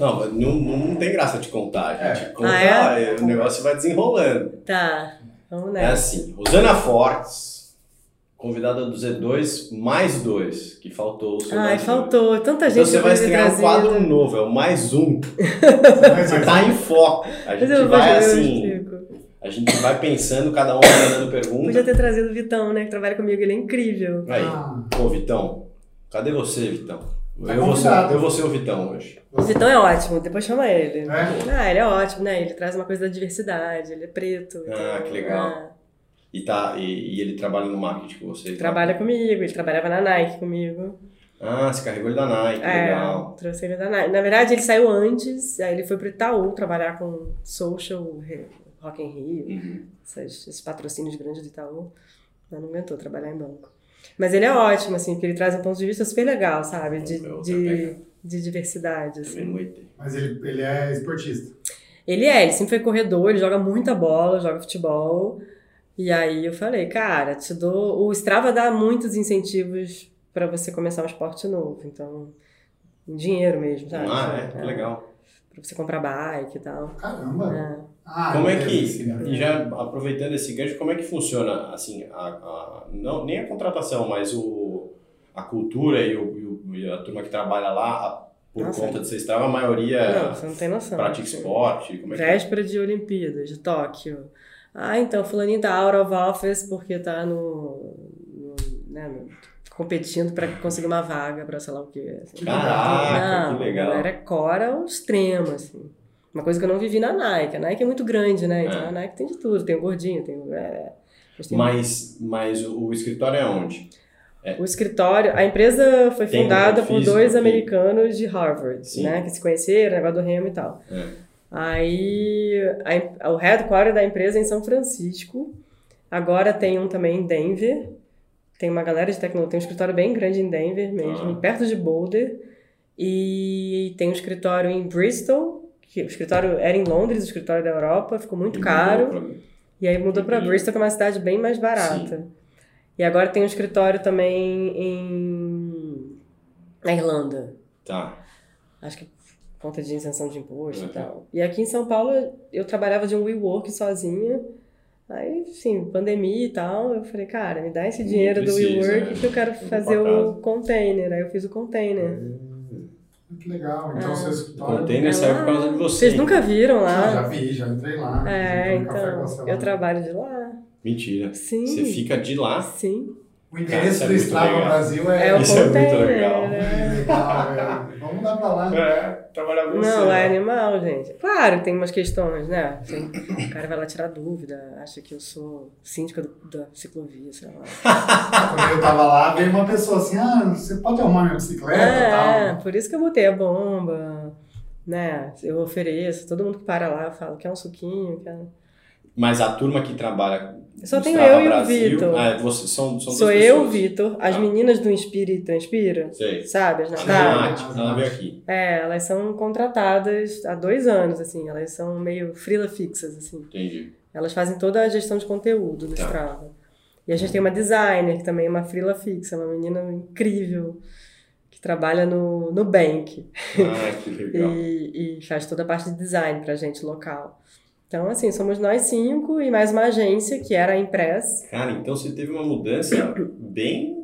Não, não, não tem graça de contar. A gente É. conta, Ah, é? o negócio vai desenrolando. Tá, vamos É nessa. assim, Rosana Fortes, convidada do Z2, mais dois, que faltou o seu Ai, mais faltou. Tanta Então gente você vai estrear um quadro novo, é o mais um. Você tá em foco. A Mas gente eu vai assim, a gente vai pensando, cada um vai mandando pergunta. Podia ter trazido o Vitão, né? Que trabalha comigo, ele é incrível. Aí, Ah. pô, Vitão, cadê você, Vitão? Tá Eu vou, ser, eu vou ser o Vitão hoje. O Vitão é ótimo, depois chama ele. É? Ah, ele é ótimo, né? Ele traz uma coisa da diversidade, ele é preto. Ah, que legal. ah, E, tá, e, e ele trabalha no marketing com você? tá? trabalha comigo, ele trabalhava na Nike comigo. Ah, você carregou ele da Nike, É, legal. trouxe ele da Nike. Na verdade, ele saiu antes, aí ele foi pro Itaú trabalhar com social, Rock in Rio, Uhum. essas- esses patrocínios grandes do Itaú. Mas não aguentou trabalhar em banco. Mas ele é ótimo, assim, porque ele traz um ponto de vista super legal, sabe? De, vou de, de diversidade, assim. Mas ele, ele é esportista. Ele é, ele sempre foi corredor, ele joga muita bola, joga futebol. E aí eu falei, cara, te dou. O Strava dá muitos incentivos pra você começar um esporte novo. Então, em dinheiro mesmo, sabe? Ah, é, que legal. Pra você comprar bike e tal. Caramba. É. Ah, Como é beleza, que, e já aproveitando esse gancho, como é que funciona, assim, a, a- não, nem a contratação, mas o, a cultura e, o, e o- e a turma que trabalha lá, a- por Nossa. conta de ser Strava, a maioria Não, você não tem noção. pratica esporte, como é que é? Véspera de Olimpíadas, de Tóquio. Ah, então, fulaninho tá out of office porque tá no... no, né, no- competindo pra conseguir uma vaga pra sei lá o quê. assim. Caraca, Não, que legal. a galera cora ao extremo, assim. Uma coisa que eu não vivi na Nike. A Nike é muito grande, né? Então É. a Nike tem de tudo. Tem o gordinho, tem o... É, mas tem Mas, mas o, escritório é onde? O escritório... A empresa foi Tem fundada por dois americanos de Harvard, Sim. né? Que se conheceram, negócio do remo e tal. É. Aí, a- o headquarter da empresa é em São Francisco. Agora tem um também em Denver. Tem uma galera de tecnologia, tem um escritório bem grande em Denver mesmo, Ah. perto de Boulder. E tem um escritório em Bristol, que o escritório era em Londres, o escritório da Europa, ficou muito E caro. pra- E aí mudou para Uhum. Bristol, que é uma cidade bem mais barata. E agora tem um escritório também em na Irlanda. Tá. Acho que por conta de isenção de imposto Uhum. e tal. E aqui em São Paulo eu trabalhava de um WeWork sozinha. Aí, sim, pandemia e tal, eu falei, cara, me dá esse dinheiro do precisa, WeWork né? que eu quero fazer o container. Aí eu fiz o container. Que legal. Então, Ah. seu O container saiu por causa de você. Vocês nunca viram Ah, já lá? vi, já entrei lá. É, café então, lá. eu trabalho de lá. Mentira. Sim. Você fica de lá. Sim. O Cara, endereço é do muito Strava legal. Brasil é... É o Isso é muito container. legal. né? Legal, velho. Vamos dar pra lá. É, trabalhar com você. Não, é animal, gente. Claro, tem umas questões, né? Assim, o cara vai lá tirar dúvida, acha que eu sou síndica do- da ciclovia, sei lá. Quando eu tava lá, veio uma pessoa assim, ah, você pode arrumar minha bicicleta e É, tal. por isso que eu botei a bomba, né? Eu ofereço, todo mundo que para lá eu falo, quer um suquinho, quer... Mas a turma que trabalha. Só tenho eu e o Brasil- Vitor. Ah, você, são, são Sou eu, o. Vitor, as Ah. meninas do Inspira e Transpira, Sei. sabe? As Natália. Nath, ela veio aqui. É, elas são contratadas há dois anos, assim, elas são meio frila fixas, assim. Entendi. Elas fazem toda a gestão de conteúdo do Tá. Strava. E a gente tem uma designer, que também é uma frila fixa, uma menina incrível, que trabalha no, no Bank Ah, que legal. e, e faz toda a parte de design pra gente local. Então, assim, somos nós cinco e mais uma agência, que era a Impress. Cara, então você teve uma mudança bem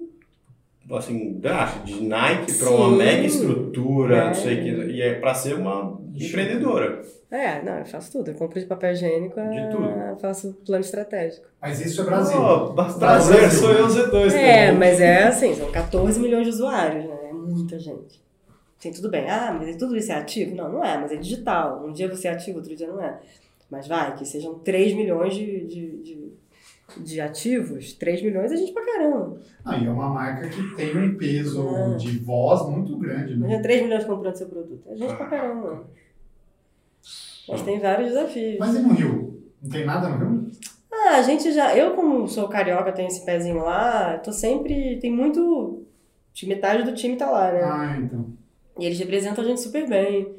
assim, drástica, de Nike para uma Sim. mega estrutura, É. não sei o que, e é para ser uma empreendedora. É, não, eu faço tudo. Eu compro de papel higiênico, De a- tudo. faço plano estratégico. Mas isso é Brasil. Oh, brasileiro Brasil. sou eu Z2 É, também. mas é assim, são 14 milhões de usuários, né? É muita gente. Tem tudo bem. Ah, mas tudo isso é ativo? Não, não é, mas é digital. Um dia você é ativo, outro dia não é. Mas vai, que sejam 3 milhões de, de, de, de ativos, 3 milhões é gente pra caramba. Ah, e é uma marca que tem um peso Ah. de voz muito grande, né? Imagina 3 milhões comprando seu produto. É gente pra caramba. Mas tem vários desafios. Mas e no Rio? Não tem nada no Rio? Ah, a gente já. Eu, como sou carioca, tenho esse pezinho lá, tô sempre. Tem muito. Metade do time tá lá, né? Ah, então. E eles representam a gente super bem.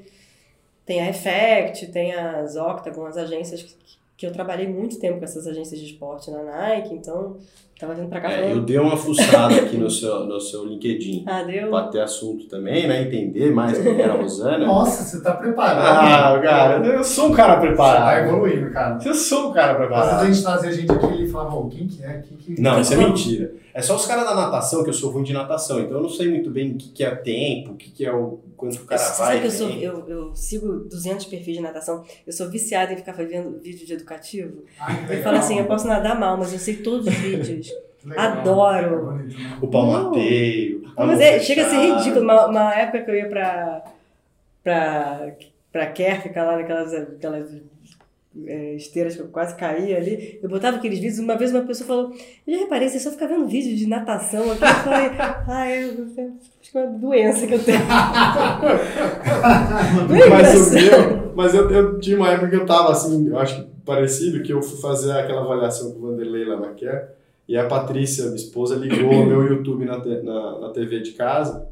Tem a Effect, tem as Octagon, as agências que, que eu trabalhei muito tempo com essas agências de esporte na Nike, então Tava vindo pra cá É, eu dei uma fuçada aqui no seu, no seu LinkedIn. Ah, deu? Pra ter assunto também, né? Entender mais quem era a Rosana. Nossa, você tá preparado. Ah, cara, eu sou um cara Você tá preparado. evoluindo, cara. Eu sou um cara Às vezes a preparado. gente trazia gente aqui e falava, ô, quem que é? Quem que... Não, isso é mentira. É só os caras da natação, que eu sou ruim de natação, então eu não sei muito bem o que, que é tempo, o que, que é o. quanto o cara Você vai. sabe que eu, sou, vem. eu, eu sigo 200 perfis de natação. Eu sou viciada em ficar fazendo vídeo de educativo. Ai, Eu falo assim, eu posso nadar mal, mas eu sei todos os vídeos. Legal. adoro. É né? O pau Não. mateio. a Mas é, chega a ser ridículo. Uma, uma época que eu ia pra, pra, pra Care, ficar lá naquelas aquelas, é, esteiras que eu quase caía ali, eu botava aqueles vídeos. Uma vez uma pessoa falou: Eu já reparei, você só fica vendo vídeo de natação aqui. Eu falei: Ah, é, eu- eu- acho que é uma doença que eu tenho. É Mas o meu, mas eu, eu tinha uma época que eu tava assim, eu acho que parecido, que eu fui fazer aquela avaliação com o Vanderlei lá na Care, e a Patrícia, minha esposa, ligou o meu YouTube na, te- na, na TV de casa,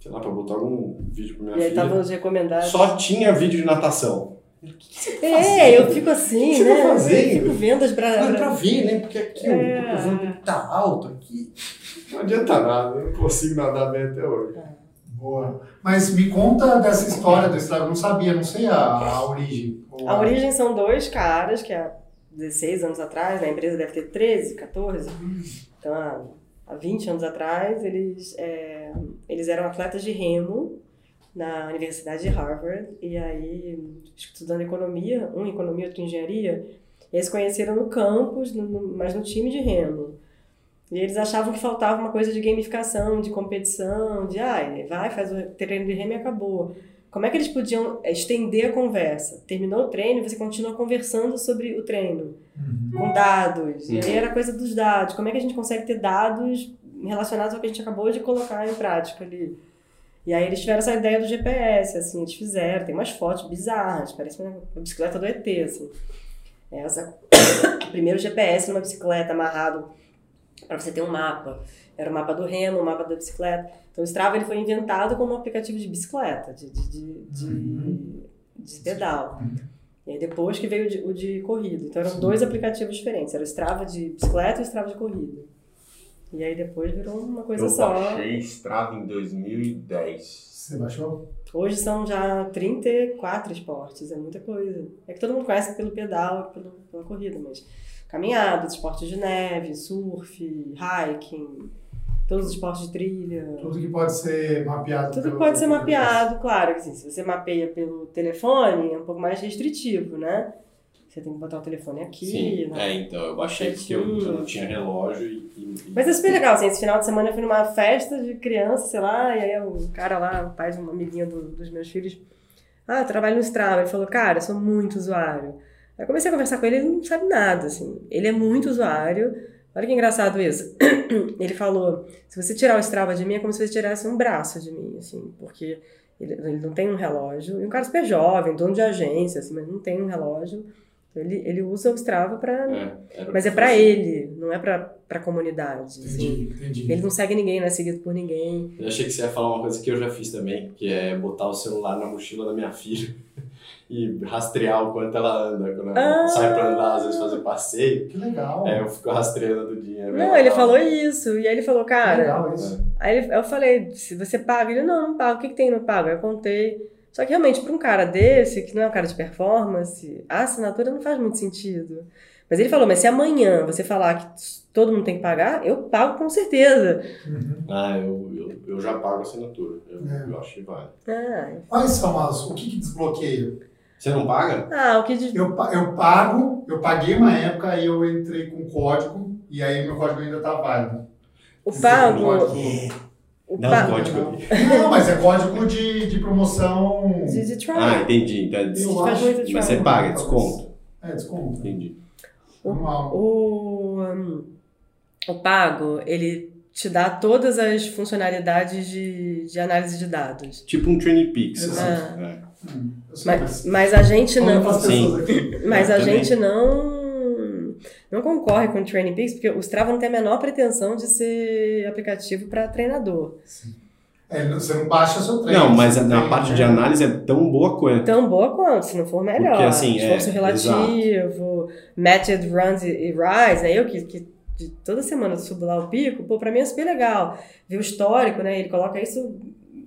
sei lá, pra botar algum vídeo pra minha E aí filha. estavam os recomendados. Só tinha vídeo de natação. É, eu fico assim, que você né? tá fazendo? Eu fico vendo as bra... Não, é pra ver, né? Porque aqui É. o cotovelo tá alto aqui. Não adianta nada, eu não consigo nadar bem até hoje. Boa. Mas me conta dessa história do estrago. Eu não sabia, não sei a, a origem. Ou A origem são dois caras que há 16 anos atrás, né, a empresa deve ter 13, 14, então há, há 20 anos atrás, eles, é, eles eram atletas de remo na Universidade de Harvard, e aí estudando economia, um economia, outro engenharia, eles conheceram no campus, no- no- mas no time de remo. E eles achavam que faltava uma coisa de gamificação, de competição, de ah, vai, faz o treino de remo e acabou. Como é que eles podiam estender a conversa? Terminou o treino, você continua conversando sobre o treino, Uhum. com dados. E aí Uhum. era coisa dos dados. Como é que a gente consegue ter dados relacionados ao que a gente acabou de colocar em prática ali? E aí eles tiveram essa ideia do GPS, assim, eles fizeram, tem umas fotos bizarras, parece uma uma bicicleta do ET, assim. Essa, o primeiro GPS numa bicicleta amarrado para você ter um mapa. Era o mapa do remo, o mapa da bicicleta. Então o Strava ele foi inventado como um aplicativo de bicicleta, de, de, de, de, Uhum. de pedal. E aí depois que veio o de, o de corrida. Então eram dois aplicativos diferentes. Era o Strava de bicicleta e o Strava de corrida. E aí depois virou uma coisa eu só. baixei Strava em 2010. Você baixou? Hoje são já 34 esportes, é muita coisa. É que todo mundo conhece pelo pedal, pelo, pela corrida, mas caminhada, esportes de neve, surf, hiking, todos os esportes de trilha. Tudo que pode ser mapeado. Tudo pelo- pode ser mapeado, claro. que, Assim, se você mapeia pelo telefone, é um pouco mais restritivo, né? Você tem que botar o telefone aqui. Sim, né? é, então, eu baixei porque eu, eu não tinha relógio e. e- Mas é super legal, assim, esse final de semana eu fui numa festa de criança, sei lá, e aí o cara lá, o pai de uma amiguinha do- dos meus filhos, ah, eu trabalho no Strava. Ele falou, cara, eu sou muito usuário. Aí eu comecei a conversar com ele, ele não sabe nada, assim. Ele é muito usuário. Olha que engraçado isso. Ele falou, se você tirar o Strava de mim, é como se você tirasse um braço de mim, assim, porque ele, ele não tem um relógio. E um cara super jovem, dono de agência, assim, mas não tem um relógio. Então, Ele, ele usa o Strava pra... É, Mas é fazer. ele, não é pra, pra comunidade. assim. Entendi, entendi. Ele não segue ninguém, não é seguido por ninguém. Eu achei que você ia falar uma coisa que eu já fiz também, que é botar o celular na mochila da minha filha e rastrear o quanto ela anda. Quando ela Ah! sai pra andar, às vezes fazer passeio. Que legal. É, eu fico rastreando do é bem Não, ele falou isso. E aí ele falou, Que cara. legal isso. Aí eu falei, se você paga, ele, não, não paga. O que, que tem no pago? Aí eu contei. Só que realmente, pra um cara desse, que não é um cara de performance, a assinatura não faz muito sentido. Mas ele falou, mas se amanhã você falar que todo mundo tem que pagar, eu pago com certeza. Uhum. Ah, eu, eu, eu já pago a assinatura. Eu, É. eu acho que vale. Ah, Quais são as. O que, que desbloqueia? Você não paga? ah o que de... Eu, eu pago, eu paguei uma época, aí eu entrei com código, e aí meu código ainda tá válido. o pago. código- O Não, pago. pode. Não, mas é código de, de promoção. De. Ah, entendi. Então, Eu faz acho. mas você paga, desconto. É, desconto. Entendi. Normal. O, um, o Pago, ele te dá todas as funcionalidades de, de análise de dados. Tipo um Training Peaks. Exato. assim. É. Hum, Mas, mas a gente não. Sim. Mas a também. gente não. Não concorre com o Training Peaks, porque o Strava não tem a menor pretensão de ser aplicativo para treinador. É, você não baixa seu treino. Não, mas tem, parte né? de análise é tão boa quanto. Tão boa quanto, se não for melhor. Porque, assim, Esforço é, relativo, matched runs e, e rise, né? Eu que, que de toda semana eu subo lá o pico, pô, pra mim é super legal. Ver o histórico, né? Ele coloca isso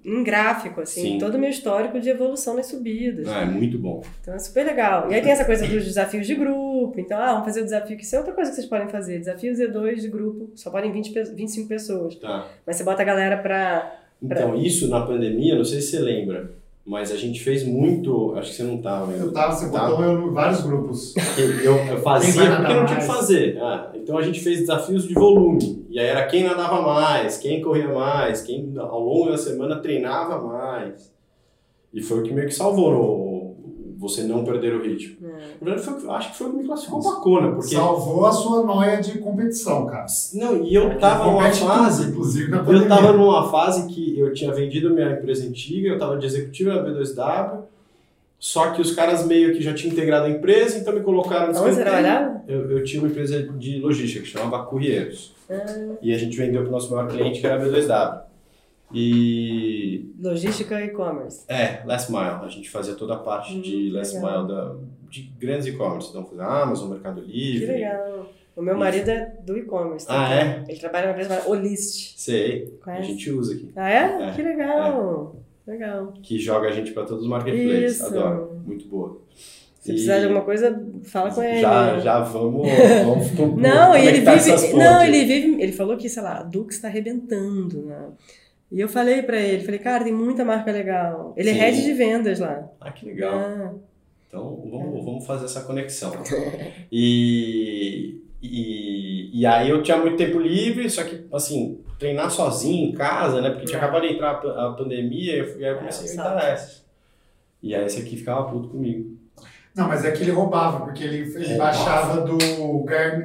em gráfico, assim, Sim. todo o meu histórico de evolução nas subidas. Ah, é muito bom. Então é super legal. E aí tem essa coisa dos desafios de grupo. Então, ah, vamos fazer o desafio, que isso é outra coisa que vocês podem fazer. Desafio Z2 de grupo, só podem 20, pe- 25 pessoas. Tá. Mas você bota a galera pra. Então, isso na pandemia, não sei se você lembra, mas a gente fez muito. Acho que você não estava ainda. Eu tava, você Tá. botou eu em vários grupos. Eu, eu fazia porque não tinha o que fazer. Ah, então a gente fez desafios de volume. E aí era quem nadava mais, quem corria mais, quem ao longo da semana treinava mais. E foi o que meio que salvou você não perder o ritmo. É. Na verdade, foi, acho que foi o que me classificou Kona, porque. Salvou a sua noia de competição, cara. Não, e eu tava numa Compete tudo, fase. inclusive na Eu tava numa fase que eu tinha vendido minha empresa antiga, eu tava de executivo na B2W, só que os caras meio que já tinham integrado a empresa, então me colocaram no Onde trabalhava? Eu, eu tinha uma empresa de logística que chamava Courieiros. E a gente vendeu para o nosso maior cliente, que era a B2W. E. Logística e e-commerce. É, Last Mile. A gente fazia toda a parte Hum, de Last legal. Mile da, de grandes e-commerce. Então, fazia Amazon, Mercado Livre. Que legal. O meu marido é do e-commerce. Ah, é? Ele trabalha numa empresa chamada Olist. Sei. A Conhece? gente usa aqui. Ah, é? É. Que legal. Legal. Que joga a gente para todos os marketplaces. Isso. Adoro. Muito boa. Se E precisar de alguma coisa, fala com ele. Já, já vamos. vamos Não, e ele essas vive. Não, ele vive. Ele falou que, sei lá, a Dux está arrebentando, né? E eu falei pra ele, falei, cara, tem muita marca legal. Ele Sim. é head de vendas lá. Ah, que legal. Ah, Então vamos, vamos fazer essa conexão. E, e, e aí eu tinha muito tempo livre, só que assim, treinar sozinho em casa, né? Porque tinha É. acabado de entrar a pa- a pandemia, e aí eu comecei a É, inventar essas. E aí esse aqui ficava puto comigo. Não, mas é que ele roubava, porque ele, ele Roubava. baixava do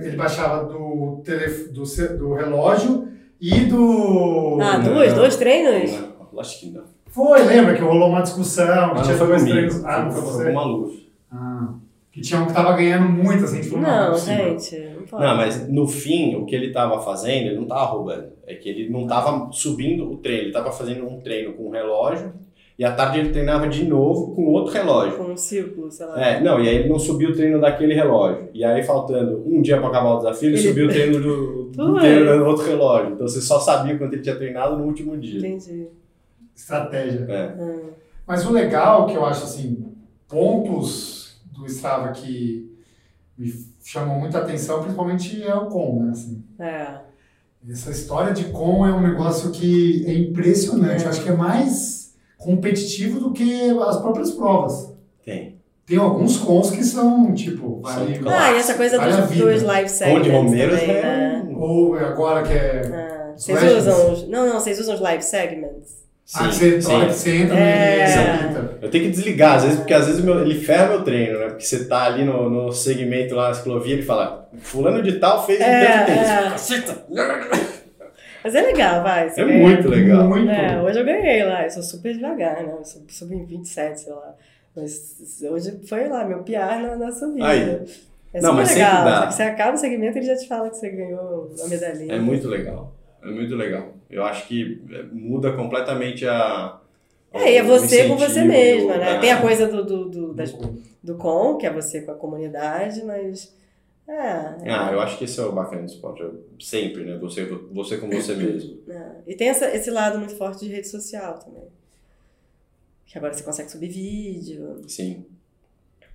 ele baixava do, telef, do, do relógio e do. ah dois, dois treinos? Não, Lógico que não. Foi, lembra que rolou uma discussão, que tinha foi dois treinos. Ah, não foi você? com o Maluf. Ah, que tinha um que tava ganhando muito, assim, falou, não, não, é Não, gente. Não pode. Não, mas no fim, o que ele tava fazendo, ele não tava roubando. É que ele não tava subindo o treino, ele tava fazendo um treino com um relógio e à tarde ele treinava de novo com outro relógio. Com um círculo, sei lá. É, não, e aí ele não subiu o treino daquele relógio. E aí, faltando um dia pra acabar o desafio, ele, Ele- subiu o treino do, do treino do outro relógio. Então você só sabia quanto ele tinha treinado no último dia. Entendi. Estratégia. É. Hum. Mas o legal que eu acho assim, pontos do Strava que me chamam muita atenção, principalmente é o com, né? Assim, É. essa história de com é um negócio que é impressionante. É. Eu acho que é mais competitivo do que as próprias provas. Tem. Tem alguns cons que são, tipo, vale, Ah, e essa coisa Vale dos, dos live segments Onde Romeiros também, é. né? um- ou agora que é. Ah, Vocês legends. usam os... Não, não, vocês usam os live segments? ah, que você, sim. você entra É. Eu tenho que desligar, às vezes, porque às vezes meu- ele ferra meu treino, né? Porque você tá ali no, no segmento lá na ciclovia, ele fala, fulano de tal fez É, tanto tempo. é. Mas é legal, vai. É ganha- muito legal. Muito. É, hoje eu ganhei lá, eu sou super devagar, né? Eu sou, subi em 27, sei lá. Mas hoje foi lá, meu PR na, na subida. Aí. É Não, super mas sempre legal. dá. Você acaba o segmento ele já te fala que você ganhou a medalhinha. É muito legal. É muito legal. Eu acho que é, muda completamente a. É, e é você com você mesma, né? é. Tem a coisa do, do, do, das- do com, que é você com a comunidade, mas. É, é, Ah, eu acho que esse é o bacana do esporte. é Sempre, né? Você, você com você mesmo. é. E tem essa, esse lado muito forte de rede social também. Que agora você consegue subir vídeo, Sim.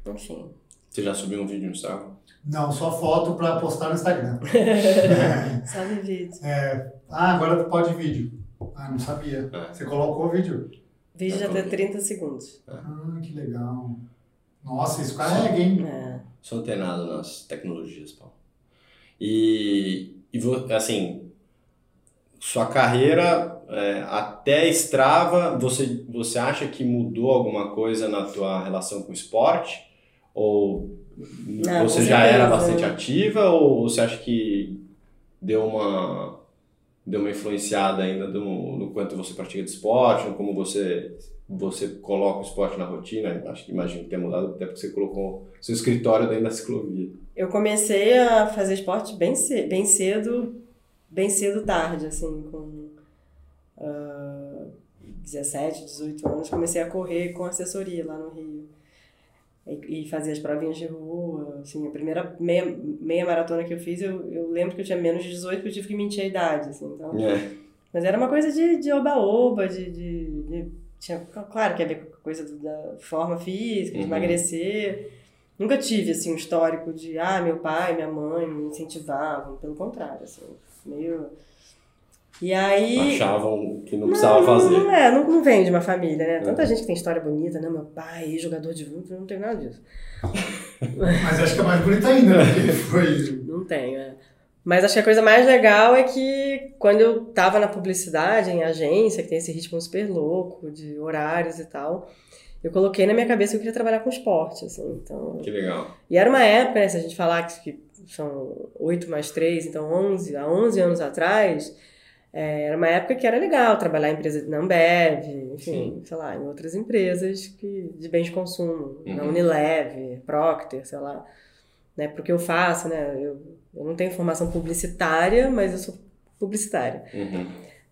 enfim. Você já subiu um vídeo no Instagram? Não, só foto pra postar no Instagram. Sobe vídeo. É, ah, agora pode vídeo. Ah, não sabia. É. Você colocou o vídeo? Vídeo de até 30 segundos. Ah, que legal. Nossa, isso carrega, hein? É. Sou antenado nas tecnologias, Paulo. E, e assim, sua carreira é, até Strava, você, você acha que mudou alguma coisa na tua relação com o esporte? Ou Ah, você já era bastante ativa? Ou você acha que deu uma, deu uma influenciada ainda no, no quanto você pratica de esporte? Ou como você, você coloca o esporte na rotina? Acho que imagino que tenha mudado, até porque você colocou seu escritório dentro da ciclovia. Eu comecei a fazer esporte bem, ce- bem cedo, bem cedo tarde, assim, com ah, 17, 18 anos, comecei a correr com assessoria lá no Rio. e, e fazia as provinhas de rua. Assim, a primeira meia, meia maratona que eu fiz, eu, eu lembro que eu tinha menos de 18 porque eu tive que mentir a idade. Assim, então, É. mas era uma coisa de de oba-oba, de, de, de- Tinha, claro que a ver com a coisa do- da forma física, de Uhum. emagrecer. Nunca tive, assim, um histórico de, ah, meu pai, minha mãe me incentivavam. Pelo contrário, assim, meio... E aí... Achavam que não precisava não, fazer. Não, é, não, não vem de uma família, né? Tanta É. gente que tem história bonita, né? Meu pai, jogador de vôlei, não tenho nada disso. Mas acho que é mais bonita ainda, né? Porque foi. Não tenho, é. Mas acho que a coisa mais legal é que quando eu tava na publicidade, em agência, que tem esse ritmo super louco de horários e tal, eu coloquei na minha cabeça que eu queria trabalhar com esporte, assim. Então, Que legal. e era uma época, né, se a gente falar que, são 8 mais 3, então 11, há 11 anos atrás, é, era uma época que era legal trabalhar em empresa na Ambev, enfim, sei lá, em outras empresas que, de bens de consumo, na Uhum. Unilever, Procter, sei lá. Né, porque eu faço, né, eu, eu não tenho formação publicitária, mas eu sou publicitária. Uhum.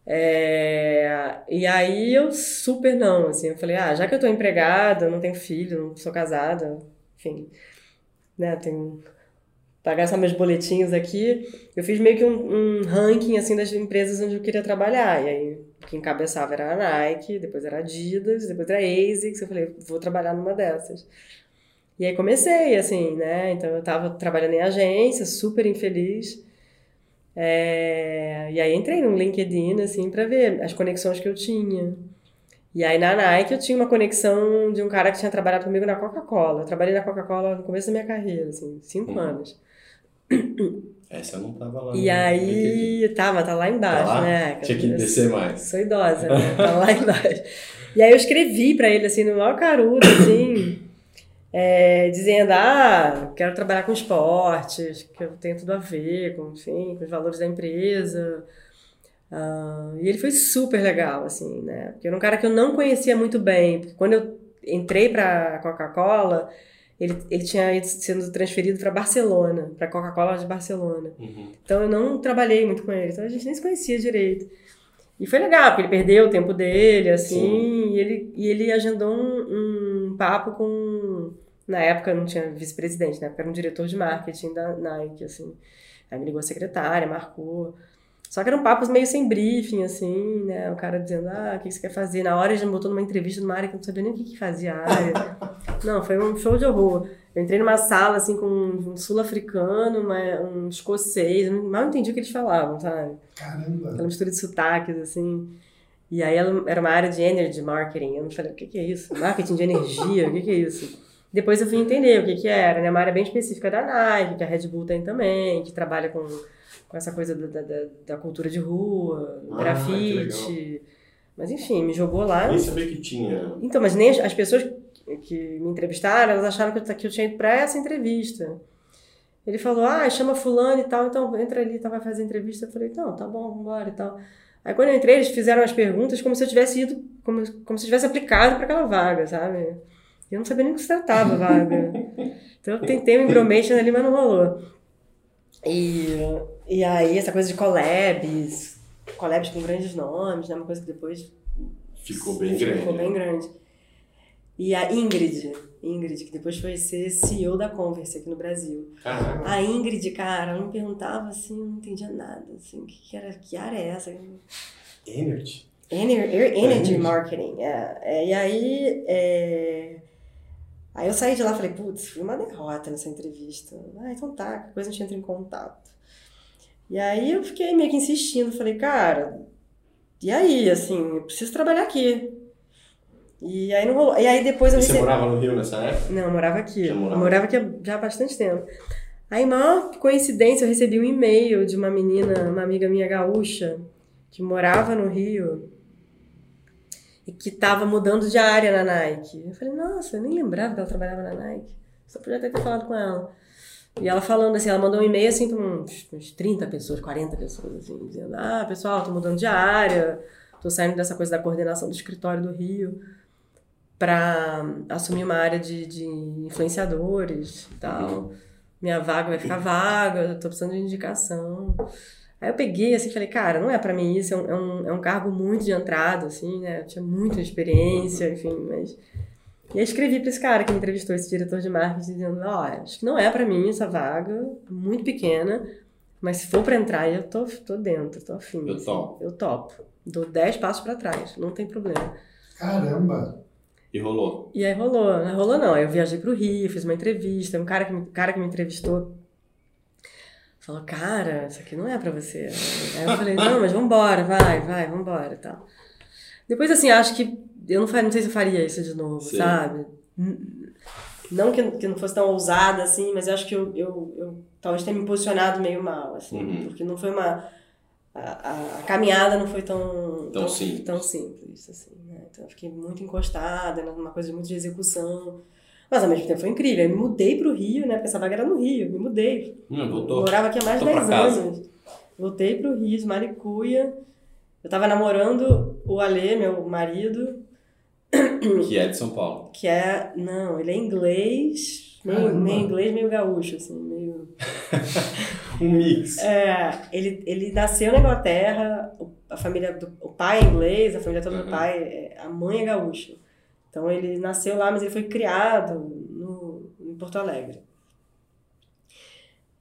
É, e aí eu super não, assim, eu falei, ah, já que eu tô empregada, não tenho filho, não sou casada, enfim, né, tenho pagar só meus boletinhos aqui, eu fiz meio que um, um ranking, assim, das empresas onde eu queria trabalhar, e aí quem encabeçava era a Nike, depois era a Adidas, depois era a ASICS, eu falei, vou trabalhar numa dessas. E aí comecei, assim, né, então eu tava trabalhando em agência, super infeliz, é, e aí entrei no LinkedIn, assim, pra ver as conexões que eu tinha. E aí na Nike eu tinha uma conexão de um cara que tinha trabalhado comigo na Coca-Cola. Eu trabalhei na Coca-Cola no começo da minha carreira, assim, cinco Uhum. anos. Essa não tava lá. E aí, tá, mas tá lá embaixo, Tá lá? né? Tinha que Eu descer mais. Sou idosa, né? Tá lá embaixo. E aí eu escrevi pra ele, assim, no maior carudo, assim, é, dizendo, ah, quero trabalhar com esportes, que eu tenho tudo a ver com, enfim, com os valores da empresa. Ah, e ele foi super legal, assim, né? Porque era um cara que eu não conhecia muito bem. Porque quando eu entrei pra Coca-Cola, ele, ele tinha ido sendo transferido para Barcelona, pra Coca-Cola de Barcelona. Uhum. Então eu não trabalhei muito com ele, então a gente nem se conhecia direito. E foi legal, porque ele perdeu o tempo dele, assim, Sim. e ele, e ele agendou um, um papo com. Na época não tinha vice-presidente, na época era um diretor de marketing da Nike, assim. Aí me ligou a secretária, marcou. Só que eram papos meio sem briefing, assim, né? O cara dizendo, ah, o que você quer fazer? Na hora já me botou numa entrevista numa área que eu não sabia nem o que, que fazia a área. não, foi um show de horror. Eu entrei numa sala, assim, com um sul-africano, um escocês, eu mal entendi o que eles falavam, sabe? Caramba. Aquela mistura de sotaques, assim. E aí ela era uma área de energy marketing. Eu não falei, o que, que é isso? Marketing de energia, o que, que é isso? Depois eu fui entender o que, que era, né? Uma área bem específica da Nike, que a Red Bull tem também, que trabalha com, com essa coisa da, da, da- cultura de rua, Ah, grafite. Mas enfim, me jogou lá. Nem sabia que tinha. Então, mas nem as, as pessoas que me entrevistaram, elas acharam que eu, que eu tinha ido pra essa entrevista. Ele falou, ah, chama fulano e tal, então entra ali, tá, vai fazer entrevista. Eu falei, não, tá bom, vambora e tal. Aí quando eu entrei, eles fizeram as perguntas como se eu tivesse ido, como, como se eu tivesse aplicado para aquela vaga, sabe? Eu não sabia nem do que se tratava a vaga. Então eu tentei um information ali, mas não rolou. E, e aí, essa coisa de collabs, collabs com grandes nomes, né? Uma coisa que depois Ficou bem grande. Ficou bem grande. E a Ingrid, Ingrid, que depois foi ser CEO da Converse aqui no Brasil. Caraca. A Ingrid, cara, ela me perguntava assim, eu não entendia nada, assim, o que, que era, que área é essa? Energy. Ener- er- Energy Energy. Marketing, é. É, E aí, é, aí eu saí de lá e falei, putz, fui uma derrota nessa entrevista. Ah, então tá, qualquer coisa a gente entra em contato. E aí eu fiquei meio que insistindo, falei, cara, e aí, assim, eu preciso trabalhar aqui. E aí não rolou. E aí depois eu E você recebi... morava no Rio nessa época? Não, eu morava aqui. Já Eu morava? morava aqui já há bastante tempo. Aí, maior coincidência, eu recebi um e-mail de uma menina, uma amiga minha gaúcha, que morava no Rio e que estava mudando de área na Nike. Eu falei, nossa, eu nem lembrava que ela trabalhava na Nike. Só podia ter falado com ela. E ela falando assim, ela mandou um e-mail assim para uns, uns 30 pessoas, 40 pessoas, assim, dizendo, ah, pessoal, tô mudando de área, tô saindo dessa coisa da coordenação do escritório do Rio para assumir uma área de, de influenciadores e tal. Minha vaga vai ficar vaga, eu tô precisando de indicação. Aí eu peguei assim, falei, cara, não é para mim isso, é um, é, um, é um cargo muito de entrada, assim, né? Eu tinha muita experiência, enfim, mas E aí escrevi pra esse cara que me entrevistou, esse diretor de marketing, dizendo, ó, acho que não é pra mim essa vaga, muito pequena, mas se for pra entrar, eu tô, tô dentro, tô afim. Eu assim. topo. Eu topo. Dou 10 passos pra trás, não tem problema. Caramba! E rolou. E aí rolou, não rolou não. Aí eu viajei pro Rio, fiz uma entrevista, um cara que me, um cara que me entrevistou falou, cara, isso aqui não é pra você. Aí eu falei, não, mas vambora, vai, vai, vambora e tal. Depois, assim, acho que eu não, fa- não sei se eu faria isso de novo, Sim. sabe? Não que, que não fosse tão ousada, assim, mas eu acho que eu, eu, eu talvez tenha me posicionado meio mal, assim, Uhum. porque não foi uma... A, a- a caminhada não foi tão, Tão simples. tão simples, assim, né? Então eu fiquei muito encostada numa coisa muito de execução. Mas ao mesmo tempo foi incrível. Eu me mudei pro Rio, né? Porque essa vaga era no Rio. Me mudei. Hum, voltou. Morava aqui há mais de Voltou 10 pra casa. anos. Voltei pro Rio, de Maricuia. Eu tava namorando o Alê, meu marido, Que é de São Paulo. que é. Não, ele é inglês, meio, meio inglês, meio gaúcho, assim, meio. Um mix. É, ele, ele nasceu na Inglaterra, o- a família do o pai é inglês, a família toda do Uhum. pai, é- a mãe é gaúcha. Então ele nasceu lá, mas ele foi criado no, em Porto Alegre.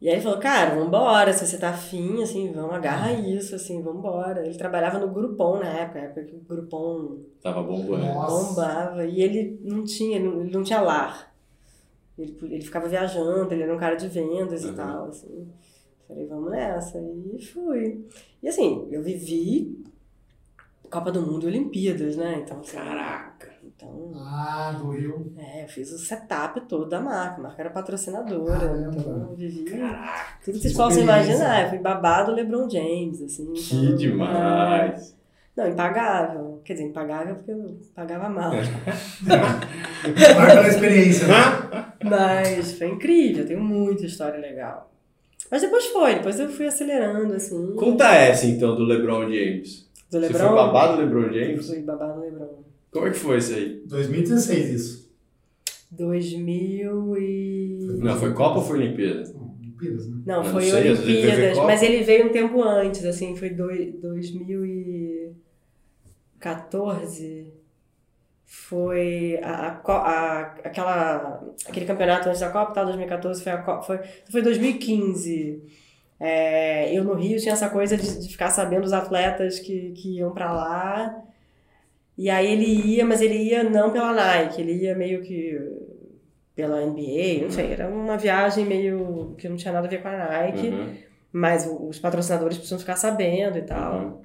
E aí ele falou, cara, vambora, se você tá afim, assim, vamos, agarra isso, assim, vambora. Ele trabalhava no Groupon na época, na época que o Groupon Tava bombando. Bombava. E ele não tinha, ele não, tinha lar. Ele, ele ficava viajando, ele era um cara de vendas e Uhum. tal, assim. Falei, vamos nessa. E fui. E assim, eu vivi Copa do Mundo e Olimpíadas, né? Então, assim, Caraca. Então, Ah, do Rio. é, eu fiz o setup todo da marca. A marca era patrocinadora. Caramba. Então, eu vivi Caraca. tudo que vocês possam imaginar. Eu fui babado do LeBron James, assim. Que então, é, demais. Não, impagável. Quer dizer, impagável porque eu pagava mal. Marca da experiência, né? Mas foi incrível, tem muita história legal. Mas depois foi, depois eu fui acelerando, assim. Conta essa então do LeBron James. Do Você Lebron. foi babado do LeBron James? Fui babado do Lebron. Como é que foi isso aí? 2016 isso. 2000 e... Não, foi Copa ou foi Olimpíada? Não, Olimpíadas, né? Não, foi não sei, Olimpíadas, Copa. mas ele veio um tempo antes, assim, foi doi- 2014. Foi a, a a- aquela, aquele campeonato antes da Copa, tal, 2014, foi, a Copa, foi, foi 2015. É, eu no Rio tinha essa coisa de, de ficar sabendo os atletas que, que iam pra lá. E aí ele ia, mas ele ia não pela Nike, ele ia meio que pela NBA, não sei, era uma viagem meio que não tinha nada a ver com a Nike. Uhum. Mas os patrocinadores precisam ficar sabendo e tal. Uhum.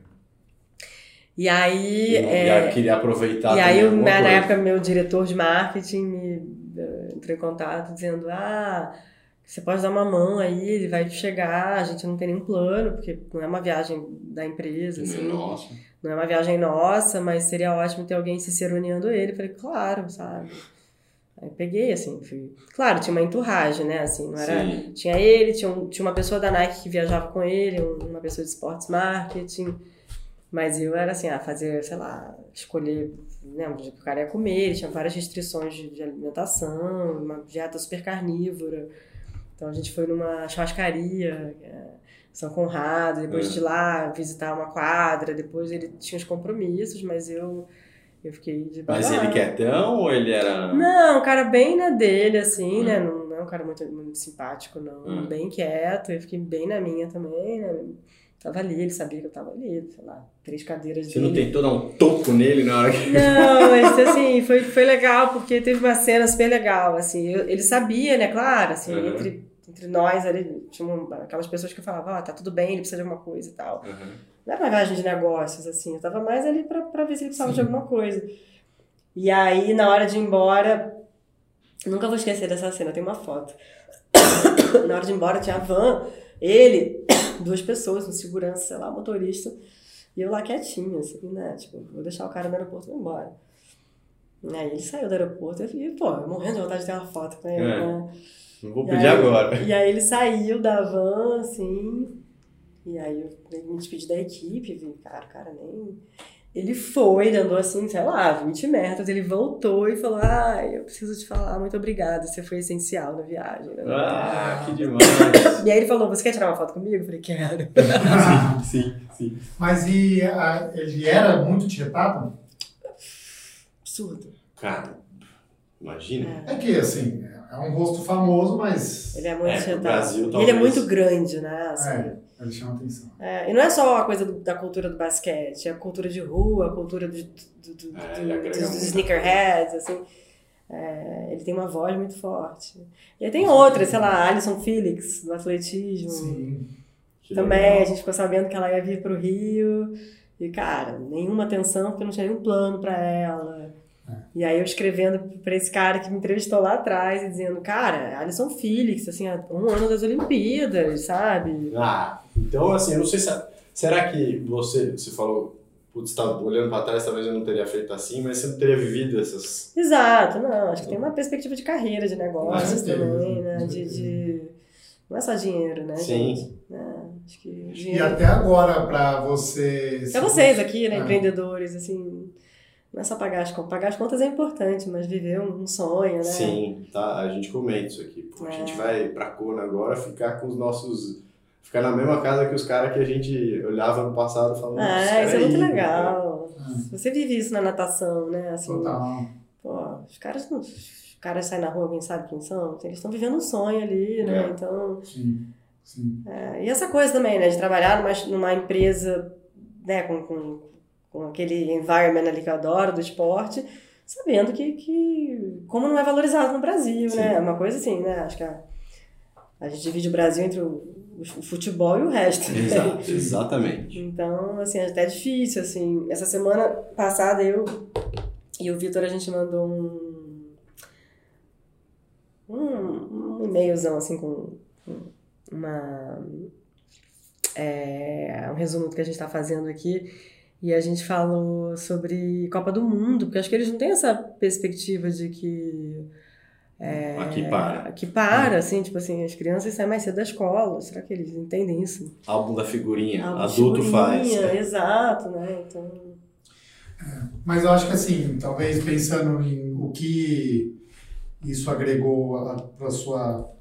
E aí. E, é, e queria aproveitar e aí, na coisa. época, meu diretor de marketing me eh, entrou em contato dizendo: Ah, você pode dar uma mão aí, ele vai chegar. A gente não tem nenhum plano, porque não é uma viagem da empresa, assim. Nossa. Não é uma viagem nossa, mas seria ótimo ter alguém se seroneando ele. Eu falei: Claro, sabe? Aí peguei, assim, fui. Claro, tinha uma enturragem, né? Assim, não era. Sim. Tinha ele, tinha, um- tinha uma pessoa da Nike que viajava com ele, um- uma pessoa de sports marketing. Mas eu era assim, ah, fazer, sei lá, escolher né, o que o cara ia comer, ele tinha várias restrições de, de alimentação, uma dieta super carnívora. Então a gente foi numa churrascaria, é, São Conrado, depois É. de lá visitar uma quadra, depois ele tinha os compromissos, mas eu, eu fiquei de Mas babá. ele quietão ou ele era. Não, um cara bem na dele, assim, Hum. né? Não, não é um cara muito, muito simpático, não. Hum. Bem quieto, eu fiquei bem na minha também, né? Tava ali, ele sabia que eu tava ali, sei lá, três cadeiras Você não dele. tentou dar um toco nele na hora que. Não, mas assim, foi, foi legal, porque teve uma cena super legal, assim, eu- ele sabia, né, claro, assim, Uhum. entre, entre nós ali, tinha aquelas pessoas que falavam, ah, tá tudo bem, ele precisa de alguma coisa e tal. Uhum. Não era uma viagem de negócios, assim, eu tava mais ali pra, pra ver se ele precisava de alguma coisa. E aí, na hora de ir embora, nunca vou esquecer dessa cena, tem uma foto. na hora de ir embora tinha a van, ele, duas pessoas, um segurança, sei lá, um motorista, e eu lá quietinha, assim, né, tipo, vou deixar o cara no aeroporto e vou embora. Aí ele saiu do aeroporto e, pô, eu morrendo de vontade de ter uma foto com ele, É. né? Não vou E pedir aí- agora. E aí ele saiu da van, assim, e aí eu me despedi da equipe, vi, cara, o cara nem... Ele foi, ele andou assim, sei lá, 20 metros, ele voltou e falou, ah, eu preciso te falar, muito obrigada, você foi essencial na viagem. né?" Ah, que demais. E aí ele falou, você quer tirar uma foto comigo? Eu falei, quero. sim, sim. Mas e a- ele era muito tietado? Absurdo. Cara, Imagina. É que, assim, é um rosto famoso, mas Ele é muito É. Brasil, E ele é muito grande, né? Assim, é, ele chama atenção. É, e não é só a coisa do- da cultura do basquete, é a cultura de rua, a cultura do, do, do, É, dos muita sneakerheads, assim. É, ele tem uma voz muito forte. E aí tem outras, sei lá, Alison Felix, do atletismo. Sim. Que Também, legal. a gente ficou sabendo que ela ia vir pro Rio. E, cara, nenhuma atenção, porque não tinha nenhum plano pra ela. É. E aí eu escrevendo pra esse cara que me entrevistou lá atrás e dizendo, cara, Alison Felix, assim, há um ano das Olimpíadas, sabe? Ah, então assim, eu não sei se. Será que você, você falou, putz, tá olhando pra trás, talvez eu não teria feito assim, mas você não teria vivido essas. Exato, não, acho que tem uma perspectiva de carreira, de negócios certeza, também, né? De, de- Não é só dinheiro, né, Sim. gente? É, acho que E dinheiro... até agora, pra você. Pra vocês aqui, né, É. empreendedores, assim, não é só pagar as contas. Pagar as contas é importante, mas viver um, sonho, né? Sim, tá? A gente comenta isso aqui. Pô, a É. gente vai pra Kona agora ficar com os nossos. Ficar na mesma casa que os caras que a gente olhava no passado falando. Ah, "Nossa, isso é muito né?" legal. É. Você vive isso na natação, né? Assim, Total. pô, os caras não. Os caras saem na rua, alguém sabe quem são? Eles estão vivendo um sonho ali, né? É. Então. Sim. Sim. É, e essa coisa também, né, de trabalhar numa, numa empresa, né, com, com, com aquele environment ali que eu adoro do esporte, sabendo que, que como não é valorizado no Brasil, Sim. né, é uma coisa assim, né, acho que a, a gente divide o Brasil entre o, o futebol e o resto. né? Exato, exatamente. Então, assim, é até difícil, assim, essa semana passada eu e o Vitor, a gente mandou um um, um e-mailzão, assim, com com uma é, um resumo do que a gente está fazendo aqui e a gente falou sobre Copa do Mundo, porque acho que eles não têm essa perspectiva de que é, Aqui para. que para, assim, tipo assim, as crianças saem mais cedo da escola, será que eles entendem isso? Álbum da figurinha. Álbum Adulto faz. figurinha, Exato, né? Então, Mas eu acho que assim, talvez pensando em o que isso agregou para sua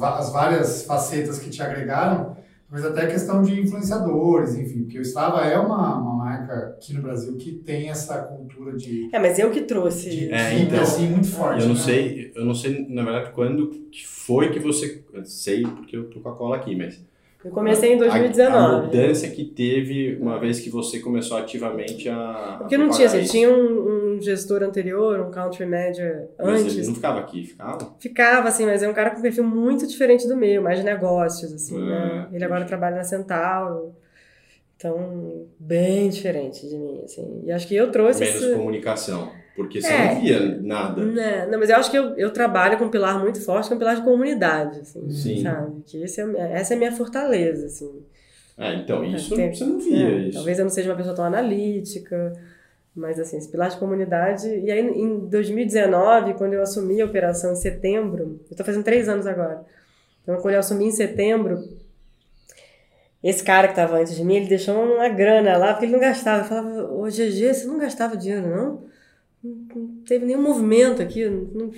as várias facetas que te agregaram, talvez até questão de influenciadores, enfim, porque o Strava é uma, uma marca aqui no Brasil que tem essa cultura de, é, mas eu que trouxe. de É, então, assim muito forte. Eu não né? sei, eu não sei, na verdade, quando que foi que você. eu sei porque eu tô com a cola aqui, mas. Eu comecei em A, a 2019. mudança que teve uma vez que você começou ativamente a. Porque não tinha, assim, isso. tinha um, um gestor anterior, um country manager Mas antes. ele não ficava aqui, ficava? Ficava, assim, mas é um cara com um perfil muito diferente do meu, mais de negócios, assim, Ah, né? Ele agora trabalha na Centauro. Então, bem diferente de mim, assim. E acho que eu trouxe Menos esse... comunicação. Porque você É. não via nada. Né? Não, mas eu acho que eu, eu trabalho com um pilar muito forte, que é um pilar de comunidade, assim, Sim. sabe? Que esse é, essa é a minha fortaleza, assim. É, então, isso Tem- você não via É, isso. Talvez eu não seja uma pessoa tão analítica, mas assim, esse pilar de comunidade. E aí, em 2019, quando eu assumi a operação em setembro, eu tô fazendo três anos agora. Então, quando eu assumi em setembro, esse cara que estava antes de mim, ele deixou uma grana lá, porque ele não gastava. Eu falava, ô GG, você não gastava dinheiro, não? Não, não teve nenhum movimento aqui, não, não-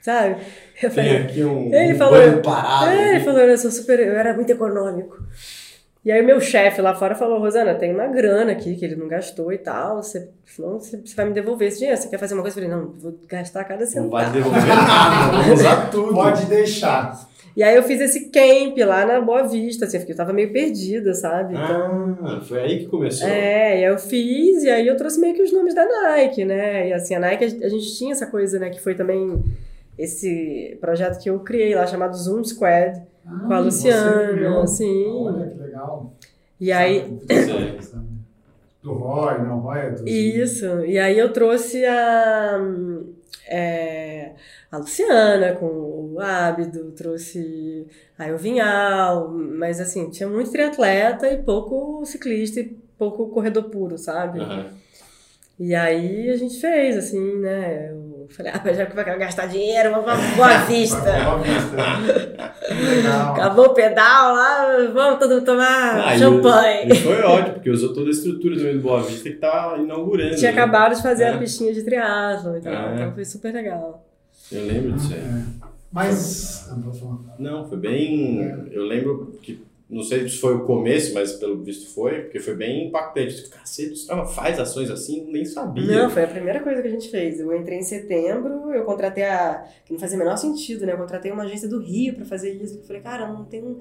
sabe? Eu Tem falei, aqui um, Ele um falou- banho parado. é, ele falou, eu sou super, eu era muito econômico. E aí o meu chefe lá fora falou, Rosana, tem uma grana aqui que ele não gastou e tal, você, senão você você vai me devolver esse dinheiro, você quer fazer uma coisa? Eu falei, não, vou gastar cada Não vai centavo. devolver nada, vou usar tudo. Pode deixar. E aí eu fiz esse camp lá na Boa Vista, assim, porque eu tava meio perdida, sabe? Então, Ah, foi aí que começou. é, e aí eu fiz, e aí eu trouxe meio que os nomes da Nike, né? E assim, a Nike, a gente tinha essa coisa, né, que foi também esse projeto que eu criei lá, chamado Zoom Squad, Ah, com a Luciana, assim. Olha que legal. E aí? Do Roy, não, Roy é do. Isso, e aí eu trouxe a, é, a Luciana com o Ábido, trouxe a o Vinhal, mas assim, tinha muito triatleta e pouco ciclista e pouco corredor puro, sabe? Aham. E aí a gente fez, assim, né? Eu falei, ah, já que vai gastar dinheiro, vamos pra Boa Vista. Boa Vista. Legal. Acabou o pedal lá, vamos todo mundo tomar Ah, e champanhe. o- E foi ótimo, porque usou toda a estrutura do Boa Vista que tá inaugurando. Tinha né? acabado de fazer É. a pistinha de triatlo, então, então foi super legal. Eu lembro disso aí. É. Mas. Ah. Não, foi bem. Eu lembro que não sei se foi o começo, mas pelo visto foi, porque foi bem impactante. Cacete, o Strava faz ações assim, nem sabia. Não, foi a primeira coisa que a gente fez. Eu entrei em setembro, eu contratei a. que não fazia o menor sentido, né? Eu contratei uma agência do Rio pra fazer isso. Eu falei, cara, não tem. um-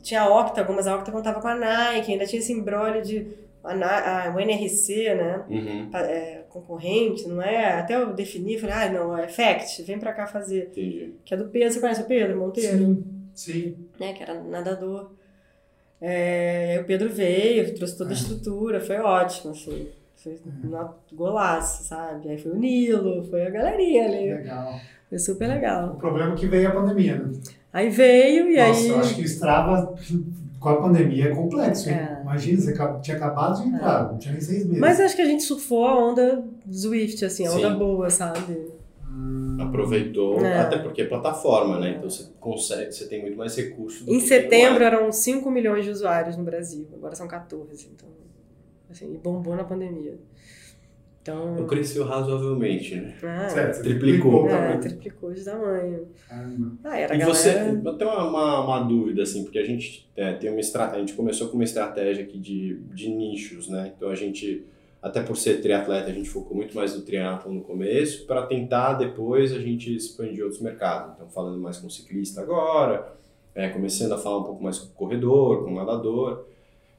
Tinha a Octagon, mas a Octagon tava com a Nike, ainda tinha esse embrólio de. A, a, o NRC, né? Uhum, é, concorrente, não é? Até eu definir, falei, ah, não, é Fact, vem pra cá fazer. entendi. Que é do Pedro, você conhece o Pedro Monteiro? Sim, sim. Né, que era nadador. É, aí o Pedro veio, trouxe toda a estrutura, foi ótimo, assim. Foi um golaço, sabe? Aí foi o Nilo, foi a galerinha ali. Legal. Foi super legal. O problema é que veio a pandemia, né? Aí veio e Nossa, aí. eu acho que o Strava com a pandemia é complexo, hein? É. Imagina, você tinha acabado de entrar, não tinha nem seis meses. Mas acho que a gente surfou a onda Zwift, assim, a onda Sim. boa, sabe? Hum, Aproveitou, É. até porque é plataforma, né? Então você consegue, você tem muito mais recursos. do Em que setembro eram 5 milhões de usuários no Brasil, agora são 14, então. Assim, e bombou na pandemia. É. Então. Cresceu razoavelmente, né? Ah, certo, Triplicou. é, triplicou de tamanho. Caramba. Ah, era E galera. você, eu tenho uma, uma, uma dúvida, assim, porque a gente é, tem uma estra... a gente começou com uma estratégia aqui de, de nichos, né? Então a gente, até por ser triatleta, a gente focou muito mais no triatlo no começo, para tentar depois a gente expandir outros mercados. Então falando mais com ciclista agora, é, começando a falar um pouco mais com corredor, com nadador.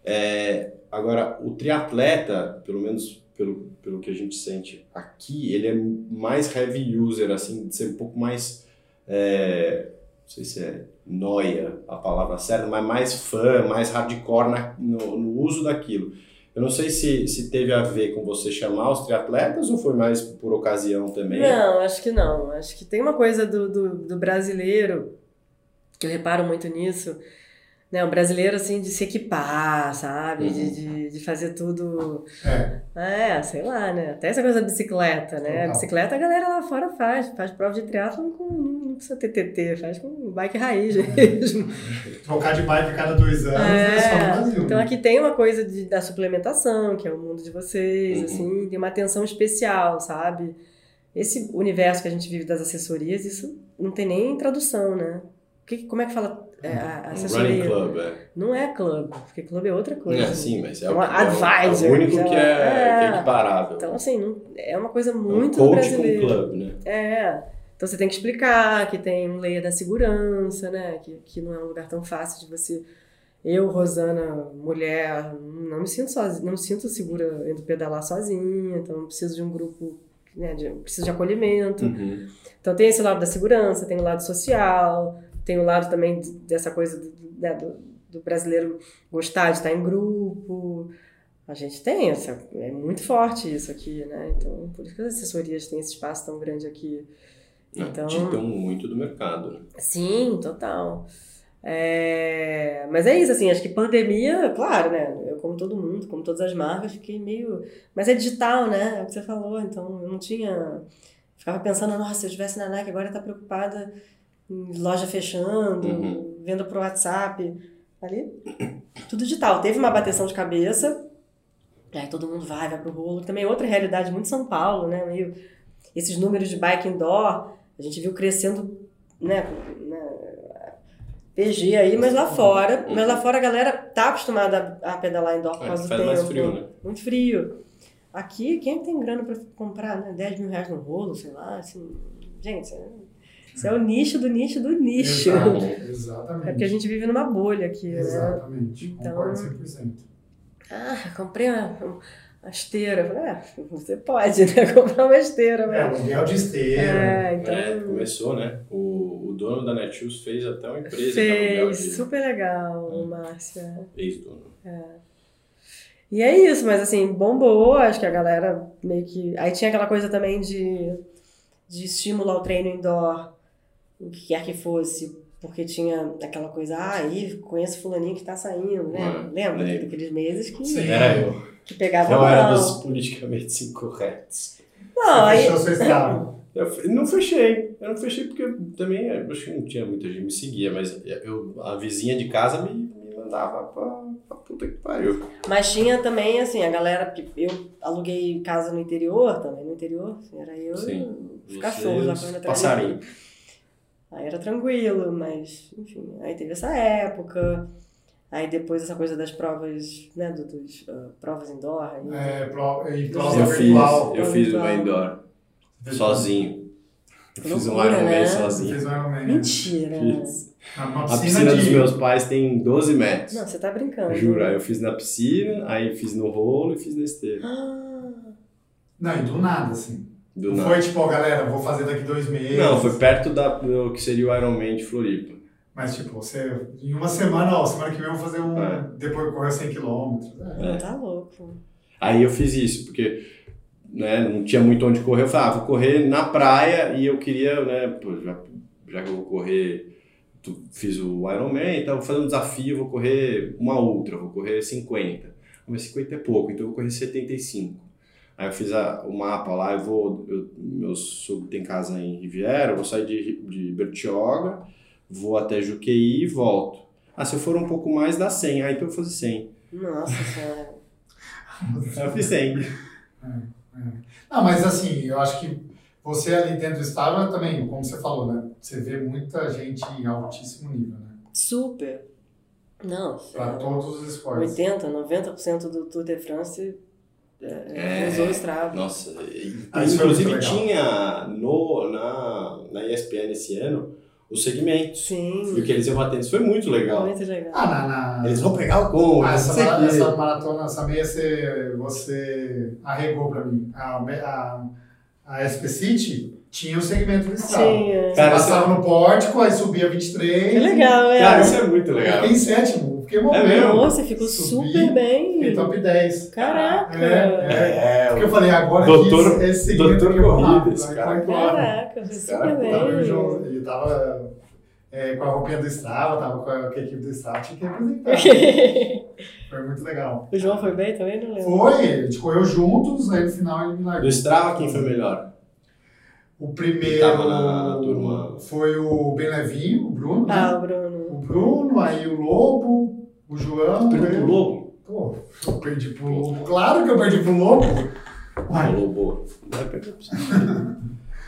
É, agora, o triatleta, pelo menos pelo, pelo que a gente sente aqui, ele é mais heavy user, assim, de ser um pouco mais é, não sei se é noia a palavra certa, mas mais fã, mais hardcore na- no, no uso daquilo. Eu não sei se, se teve a ver com você chamar os triatletas ou foi mais por ocasião também. Não, acho que não. Acho que tem uma coisa do, do, do brasileiro, que eu reparo muito nisso, né? O brasileiro, assim, de se equipar, sabe? De, Uhum. de, de fazer tudo. É, É, sei lá, né? Até essa coisa da bicicleta, né? A bicicleta a galera lá fora faz, faz prova de triatlon com. Não precisa ter TT, faz com bike raiz mesmo. trocar de bike a cada dois anos é, só no Brasil. Então né? aqui tem uma coisa de, da suplementação, que é o mundo de vocês, Uhum. assim, tem uma atenção especial, sabe? Esse universo que a gente vive das assessorias, isso não tem nem tradução, né? Que, como é que fala é, a Um assessoria? running club, é. Não é clube, porque clube é outra coisa. É, sim, mas é, Um o, é, o- é advisor, único que lá. é, que é É. equiparável. Então, assim, não- é uma coisa É um muito coach brasileira. com club, né? É. Então você tem que explicar que tem um layer da segurança, né? Que, que não é um lugar tão fácil de você. Eu, Rosana, mulher, não me sinto sozinha, não me sinto segura indo pedalar sozinha, então preciso de um grupo, né? De, preciso de acolhimento. Uhum. Então tem esse lado da segurança, tem o lado social, tem o lado também de- dessa coisa do, né, do, do brasileiro gostar de estar em grupo. A gente tem essa, é muito forte isso aqui, né? Então, por isso que as assessorias têm esse espaço tão grande aqui. Então- Ditam muito do mercado, né? Sim, total. É, Mas é isso, assim, acho que pandemia, claro, né? Eu, como todo mundo, como todas as marcas, fiquei meio. Mas é digital, né? É o que você falou, então eu não tinha. Ficava pensando, nossa, se eu estivesse na Nike agora tá preocupada loja fechando, Uhum. venda pro WhatsApp. Ali, tudo digital. Teve uma bateção de cabeça, aí todo mundo vai, vai pro rolo. Também é outra realidade, muito São Paulo, né? Meio, esses números de bike indoor, a gente viu crescendo, né? né, PG aí, mas lá fora. Mas lá fora a galera tá acostumada a, pedalar indoor por É, causa do tempo. mais frio, né? Muito frio. Aqui, quem tem grana pra comprar né, 10 mil reais no rolo, sei lá, assim. Gente, isso é, é o nicho do nicho do nicho. Exato, É exatamente. porque a gente vive numa bolha aqui, né? Exatamente, Então- concordo 100%. Ah, comprei uma, uma esteira. Falei, ah, você pode, né? Comprar uma esteira, É, mas. aluguel de esteira. É, então. É, começou, né? O, o dono da Netshoes fez até uma empresa Fez, de super legal, Hum. Márcia. ex-dono. E é isso, mas assim, bombou, acho que a galera meio que. Aí tinha aquela coisa também de, de estímulo ao treino indoor, o que quer que fosse, porque tinha aquela coisa, ah, aí conheço fulaninho que tá saindo, né? Lembra lembro. daqueles meses que, Sim. Era eu. que pegava Não era mal. dos politicamente incorretos. Não, aí. Eu não fechei. Eu não fechei porque também acho que não tinha muita gente que me seguia, mas eu, a vizinha de casa me, me mandava pra, pra puta que pariu. Mas tinha também, assim, a galera, porque eu aluguei casa no interior também, no interior, assim, era eu Sim. e os cachorros lá de Passarinho. Aí era tranquilo, mas, enfim, aí teve essa época. Aí depois essa coisa das provas, né, do- dos ah, provas indoor. aí- É, pro, e Eu prova Eu fiz, virtual. eu fiz Virtual. uma indoor, sozinho. Eu fiz um Loucura, Ironman né? Sozinho. um Ironman. Mentira. Fiz. A piscina, piscina dos meus pais tem 12 metros. Não, você tá brincando. Juro, aí eu fiz na piscina, aí fiz no rolo e fiz na esteira. Ah, Não, e do nada, assim. Do não nada. foi tipo, ó, galera, vou fazer daqui dois meses. Não, foi perto da, do que seria o Ironman de Floripa. Mas, tipo, você, em uma semana, ó, semana que vem eu vou fazer um. É. depois correr 100 km. É. É. tá louco. Aí eu fiz isso, porque né, não tinha muito onde correr. Eu falei, ah, vou correr na praia e eu queria, né, pô, já, já que eu vou correr, tu- fiz o Ironman, então vou fazer um desafio, vou correr uma ultra, vou correr 50. Mas 50 é pouco, então eu vou correr 75. Aí eu fiz a- o mapa lá, eu vou, eu, meu sogro tem casa em Riviera, eu vou sair de, de Bertioga, vou até Juqueí e volto. Ah, se eu for um pouco mais, dá 100. Ah, então eu vou fazer 100. Nossa senhora. Aí eu fiz 100. Não, mas assim, eu acho que você ali dentro do estádio também, como você falou, né? Você vê muita gente em altíssimo nível, né? Super. Não, Pra é, todos os esportes. 80, 90% do Tour de France é, É. usou o Strava. Nossa, e- Ah, inclusive tinha no, na, na ESPN esse ano os segmentos. E Sim, o que eles iam batendo. Isso foi muito legal. muito legal. Ah, na. na... Eles vão pegar o gol, Ah, não essa, sei o mara- quê. essa maratona, essa meia, você, você arregou pra mim. A, a, a SP City tinha o segmento do Strava. Tinha. Você Cara, passava no pórtico, aí subia 23. Que legal, é. Cara, isso é muito legal. fiquei em sétimo, fiquei É morrendo. mesmo? Nossa, ficou Subi, super bem. Fiquei top 10. Caraca. É, É, Porque eu falei, agora Doutor- que esse, doutor aqui eu vou corrida, rápido, esse aí cara. embora. Caraca, foi super Cara, bem. Tava eu, João, e tava é, com a roupinha do Strava, tava com a, com a equipe do Strava, tinha que representar. Foi muito legal. o João foi bem também? Não lembro. Foi, a gente correu juntos, aí no final ele me largou. Do Strava, quem foi melhor? O primeiro Tava na turma. foi o bem levinho, o Bruno, né? Ah, o Bruno. O Bruno, aí o Lobo, o João. Perdeu eu- pro Lobo? Pô, eu perdi pro Lobo. Claro que eu perdi pro Lobo. O Uai, Lobo. Vai perder pro você.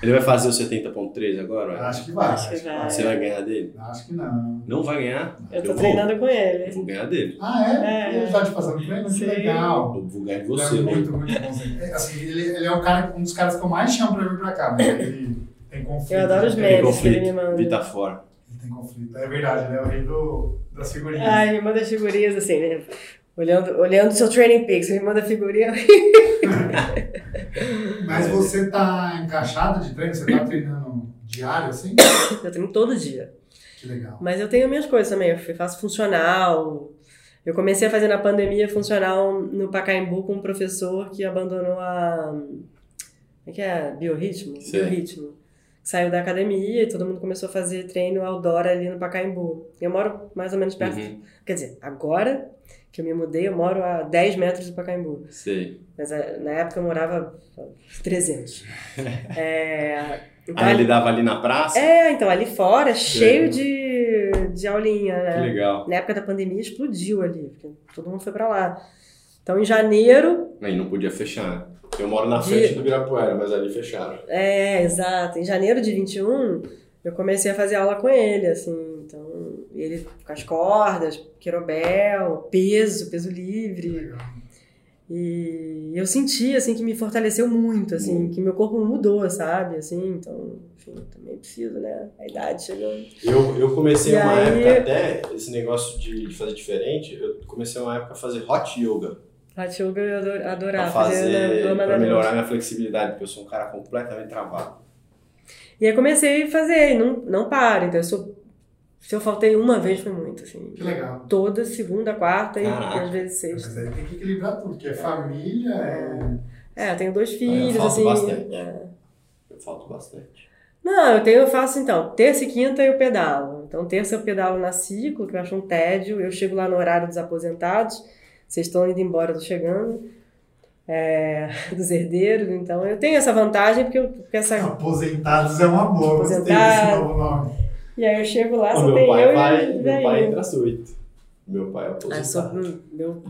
Ele vai fazer o 70.3 agora? vai? acho que vai. Acho que vai. Você vai ganhar dele? Acho que não. Não vai ganhar? Eu tô vou. treinando com Eu ele. vou ganhar dele. Ah, é? É. Ele tá te fazendo treino? Que legal. Eu vou ganhar de Ele você, é Lobo. muito, muito bom. É, Assim, ele, ele é um, cara, um dos caras que eu mais chamo pra vir pra cá, mas ele tem conflito. Eu adoro os né? Memes que ele me manda. Vita fora. Tem conflito. É verdade, ele é o rei do, das figurinhas. Ai, me manda figurinhas assim, né? Olhando, olhando seu training peaks, me manda figurinha. Mas você tá encaixado de treino? Você tá treinando diário, assim? Eu treino todo dia. Que legal. Mas eu tenho minhas coisas também. Eu faço funcional. Eu comecei a fazer na pandemia funcional no Pacaembu com um professor que abandonou a. Como é que é? Biorritmo? Sei. Biorritmo. Saiu da academia e todo mundo começou a fazer treino outdoor ali no Pacaembu. Eu moro mais ou menos perto. Uhum. Quer dizer, agora que eu me mudei, eu moro a 10 metros do Pacaembu. Sei. Mas eh, na época eu morava 300. É, então, Aí ali- ele dava ali na praça? é, então ali fora, cheio legal. de, de aulinha, Que né? legal. Na época da pandemia explodiu ali, porque todo mundo foi pra lá. Então em janeiro, Aí não podia fechar, né? Eu moro na De- frente do Ibirapuera, mas ali fecharam. é, exato, em janeiro de 21, eu comecei a fazer aula com ele, assim, então, ele com as cordas, querobel, peso, peso livre. Legal. E eu senti, assim, que me fortaleceu muito, assim, que meu corpo mudou, sabe? Assim, então, enfim, também preciso, né? A idade chegando. Eu, eu comecei E uma aí- época até, esse negócio de fazer diferente, eu comecei uma época a fazer hot yoga. Hot yoga eu ador- Pra adorava, fazer, lama pra melhorar minha flexibilidade, porque eu sou um cara completamente travado. E aí comecei a fazer, e não, não paro. Então, eu sou, se eu faltei uma vez, foi muito, assim. Que legal. Toda segunda, quarta e Caraca. às vezes Mas sexta. aí tem que equilibrar tudo, porque é família, é... É, eu tenho dois filhos, falto assim. bastante. é. Eu falto bastante. Não, eu tenho, eu faço então, terça e quinta eu pedalo. Então, terça eu pedalo na ciclo, que eu acho um tédio. Eu chego lá no horário dos aposentados. Vocês estão indo embora, eu tô chegando. É, dos herdeiros, então eu tenho essa vantagem porque eu porque essa Aposentados é uma boa, Aposentado. novo nome. E aí eu chego lá, O só meu tem pai eu vai, e o meu pai entra às oito. Meu pai é Ah, sou- aposentado. meu,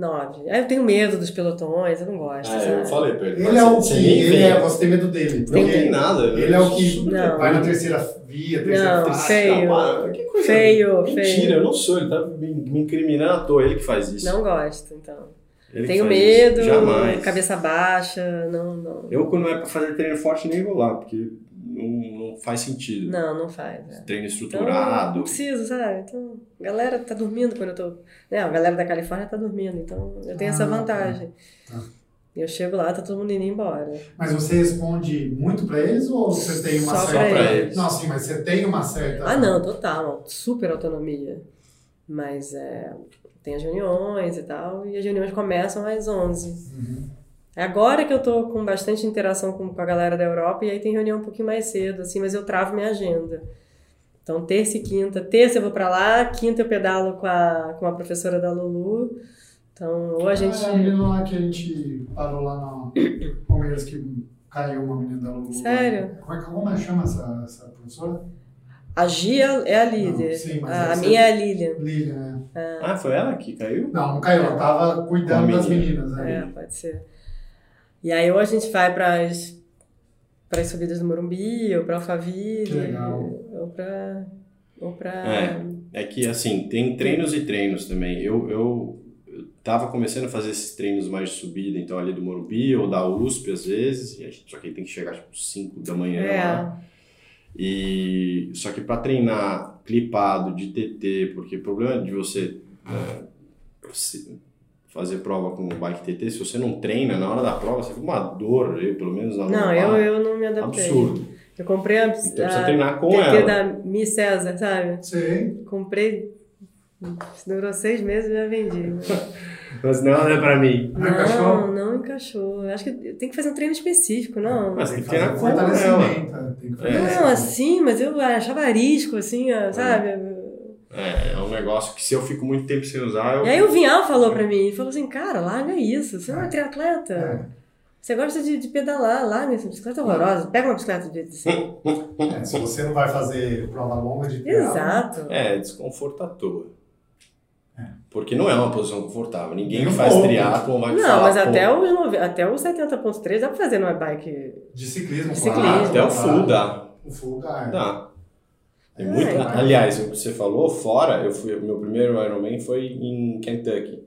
Nove. Aí eu tenho medo dos pelotões, eu não gosto. Ah, sabe? eu falei pra ele. Ele é o que. Ele é, você tem medo dele. Não tem nada. Ele é o que Não. vai na terceira via, terceira Não, faixa. feio. Ah, para, que coisa- Feio, Mentira, feio. eu não sou. Ele tá me, incriminando à toa. Ele que faz isso. Não gosto, então. Ele Tenho medo. Jamais. cabeça baixa, não, não. Eu, quando é pra fazer treino forte, nem vou lá, porque não, não faz sentido. Não, não faz. é. Treino Então, estruturado. não preciso, sabe? Então, a galera tá dormindo quando eu tô. Né? A galera da Califórnia tá dormindo, então eu tenho essa Ah, tá. vantagem. Tá. Eu chego lá, tá todo mundo indo embora. Mas você responde muito pra eles ou você tem uma Só certa. pra eles. Não, sim, mas você tem uma certa. Ah, não, total, super autonomia. Mas é, tem as reuniões e tal, e as reuniões começam às 11. Uhum. É agora que eu tô com bastante interação com, com a galera da Europa, e aí tem reunião um pouquinho mais cedo, assim, mas eu travo minha agenda. Então, terça e quinta. Terça eu vou pra lá, quinta eu pedalo com a, com a professora da Lulu. Então, ou a gente. Ah, é a menina lá que a gente parou lá no Palmeiras que caiu uma menina da Lulu. Sério? Como, é, que- como é que chama essa, essa professora? A Gia é a líder. Não, sim, mas a essa- minha é a Lilian. Lilian, né? Ah, foi ela que caiu? Não, não caiu, ela tava cuidando a das menina. meninas, É, né? pode ser. E aí, ou a gente vai para as subidas do Morumbi, ou para Alphaville, legal. ou para. Ou pra... É. É que, assim, tem treinos e treinos também. Eu, eu, eu tava começando a fazer esses treinos mais de subida, então ali do Morumbi ou da USP às vezes, e a gente- só que aí tem que chegar tipo 5 da manhã lá. É, E só que para treinar clipado de TT, porque o problema de você, é, se- fazer prova com bike TT, se você não treina na hora da prova, você fica uma dor, eu pelo menos na não, lombar. eu, eu não me adaptei. absurdo. Eu comprei a, Então precisa a treinar com TT ela. da Mi César, sabe? Sei. Comprei, durou seis meses e já vendi. Mas não é para mim. Não encaixou? Não, não encaixou. Eu Acho que tem que fazer um treio específico, não. Mas tem que treinar com ela. né? Tem que fazer. Não, assim, mas eu achava arisco, assim, sabe? É, é um negócio que se eu fico muito tempo sem usar, eu. E aí o Vinhal falou pra mim, ele falou assim, cara, larga isso, você não é triatleta. É. Você gosta de, de pedalar, larga essa bicicleta horrorosa, pega uma bicicleta de assim. É, se você não vai fazer prova longa de triatlo, Exato. É, desconforto à toa. É. Porque não é uma posição confortável. Ninguém que faz triatlon vai Não, falar, mas pô, até os, nove- até os 70.3 dá pra fazer numa bike. De ciclismo, De claro, ciclismo. Até o claro. full dá. O full dá. é. Dá. É, muito- é. Aliás, o que você falou, fora, eu fui, meu primeiro Ironman foi em Kentucky.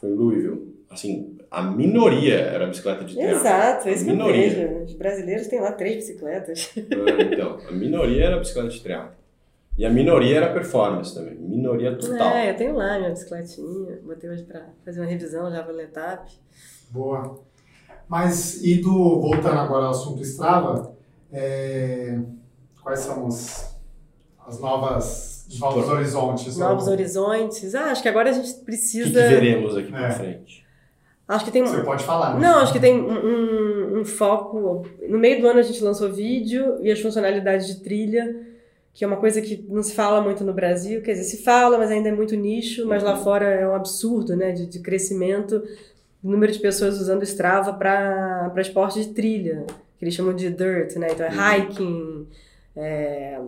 Foi em Louisville. Assim, a minoria era bicicleta de triatlo. Exato, é isso que eu Minoria. vejo. Os brasileiros têm lá três bicicletas. Ah, Então, a minoria era bicicleta de triatlo. E a minoria era performance também. Minoria total. É, eu tenho lá minha bicicletinha, botei hoje pra fazer uma revisão, já vou letap. Boa. Mas, e do, voltando agora ao assunto Strava, é, quais são os, as novas, os novos horizontes? Novos Ou- horizontes. Ah, acho que agora a gente O que, precisa. que veremos aqui pra É. frente? Acho que tem Você pode falar. né? Não, acho que tem um, um- um foco. No meio do ano a gente lançou vídeo e as funcionalidades de trilha, que é uma coisa que não se fala muito no Brasil. Quer dizer, se fala, mas ainda é muito nicho, mas lá fora é um absurdo, né? De, de crescimento, o número de pessoas usando Strava para esporte de trilha, que eles chamam de dirt, né? Então é hiking, é,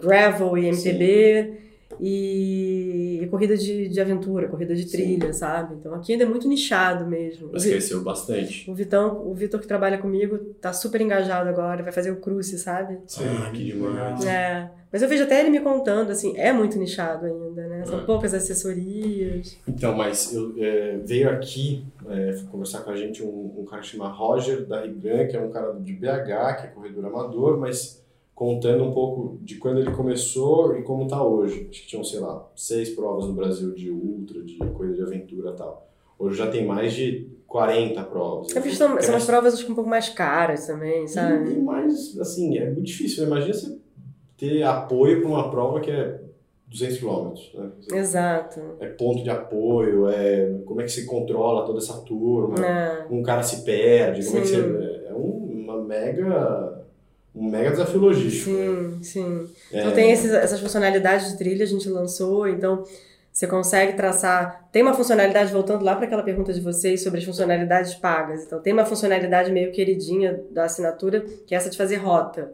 gravel e MTB. E, e corrida de, de aventura, corrida de Sim. trilha, sabe? Então aqui ainda é muito nichado mesmo. Mas cresceu bastante. O Vitão, o Vitor que trabalha comigo, tá super engajado agora, vai fazer o cruce, sabe? Sim, Ah, que demais. É. Mas eu vejo até ele me contando, assim, é muito nichado ainda, né? São É. poucas assessorias. Então, mas eu, é, veio aqui é, conversar com a gente um, um cara que chama Roger da Rigan, que é um cara de BH, que é corredor amador, mas contando um pouco de quando ele começou e como tá hoje. Acho que tinham, sei lá, seis provas no Brasil de ultra, de corrida de aventura e tal. Hoje já tem mais de 40 provas. É são, são umas Cresce. provas acho um pouco mais caras também, E, sabe? e mais, assim, é muito difícil. Imagina você ter apoio para uma prova que é 200 quilômetros, né? Exato. É ponto de apoio, é como é que você controla toda essa turma, É. um cara se perde, como é que Sim. você... É um, uma mega... Um mega desafio logístico. Sim, sim. É, Então tem esses, essas funcionalidades de trilha, a gente lançou, então você consegue traçar. Tem uma funcionalidade, voltando lá para aquela pergunta de vocês sobre as funcionalidades pagas. Então tem uma funcionalidade meio queridinha da assinatura, que é essa de fazer rota.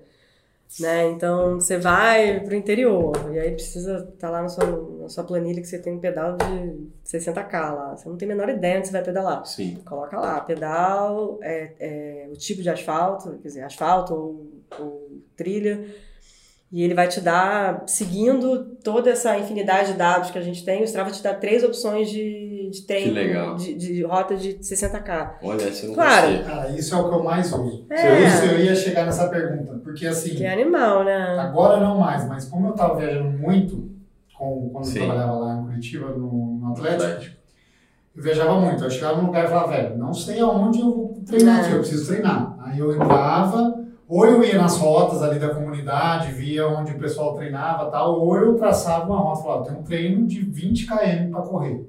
Né? Então você vai pro interior e aí precisa estar lá na sua, na sua planilha que você tem um pedal de 60k lá. Você não tem a menor ideia onde você vai pedalar. Sim. Coloca lá, pedal, é, é, o tipo de asfalto, quer dizer, asfalto ou, ou trilha. E ele vai te dar, seguindo toda essa infinidade de dados que a gente tem, o Strava te dá três opções de, de legal. de, de rota de 60k. Olha, eu não Claro. Cara, isso é o que eu mais uso. É. Isso eu ia chegar nessa pergunta. Porque assim, Que é animal, né? agora não mais, mas como eu tava viajando muito com, quando Sim. eu trabalhava lá em Curitiba, no, no Atlético, Atlético. eu viajava muito. Eu chegava num lugar e falava, velho, não sei aonde eu vou treinar É. aqui, eu preciso treinar. Aí eu entrava, ou eu ia nas rotas ali da comunidade, via onde o pessoal treinava e tal, ou eu traçava uma rota e falava, tem um treino de 20 km para correr.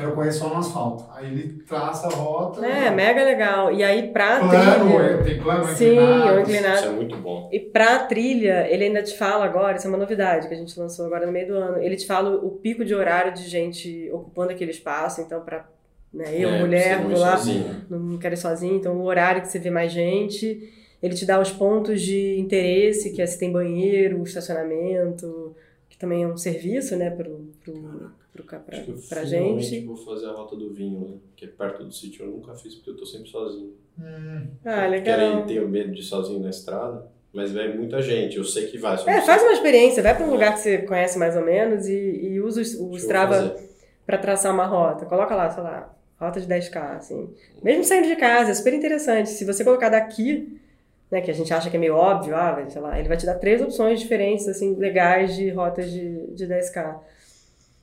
Quero correr só no asfalto. Aí ele traça a rota. É, mega legal. E aí pra Plano, trilha. tem plano Sim, inclinado. ou inclinado. Isso é muito bom. E pra trilha, ele ainda te fala agora, isso é uma novidade que a gente lançou agora no meio do ano. Ele te fala o pico de horário de gente ocupando aquele espaço, então pra né, eu, É, mulher, vou ir lá, sozinho. não quero ir sozinho, então o horário que você vê mais gente. Ele te dá os pontos de interesse, que é se tem banheiro, estacionamento, que também é um serviço, né, pro, pro, pra, Acho que eu pra finalmente gente. vou fazer a rota do vinho, né? Que é perto do sítio. Eu nunca fiz porque eu tô sempre sozinho. Hum, Ah, Porque aí legal. tenho medo de ir sozinho na estrada. Mas vai muita gente. Eu sei que vai. É, faz uma experiência, vai pra um lugar que você conhece mais ou menos e, e usa o, o Strava pra traçar uma rota. Coloca lá, sei lá, rota de 10K, assim. Mesmo saindo de casa, é super interessante. Se você colocar daqui, né, que a gente acha que é meio óbvio, ah, vai, sei lá, ele vai te dar três opções diferentes, assim, legais de rotas de, de 10K.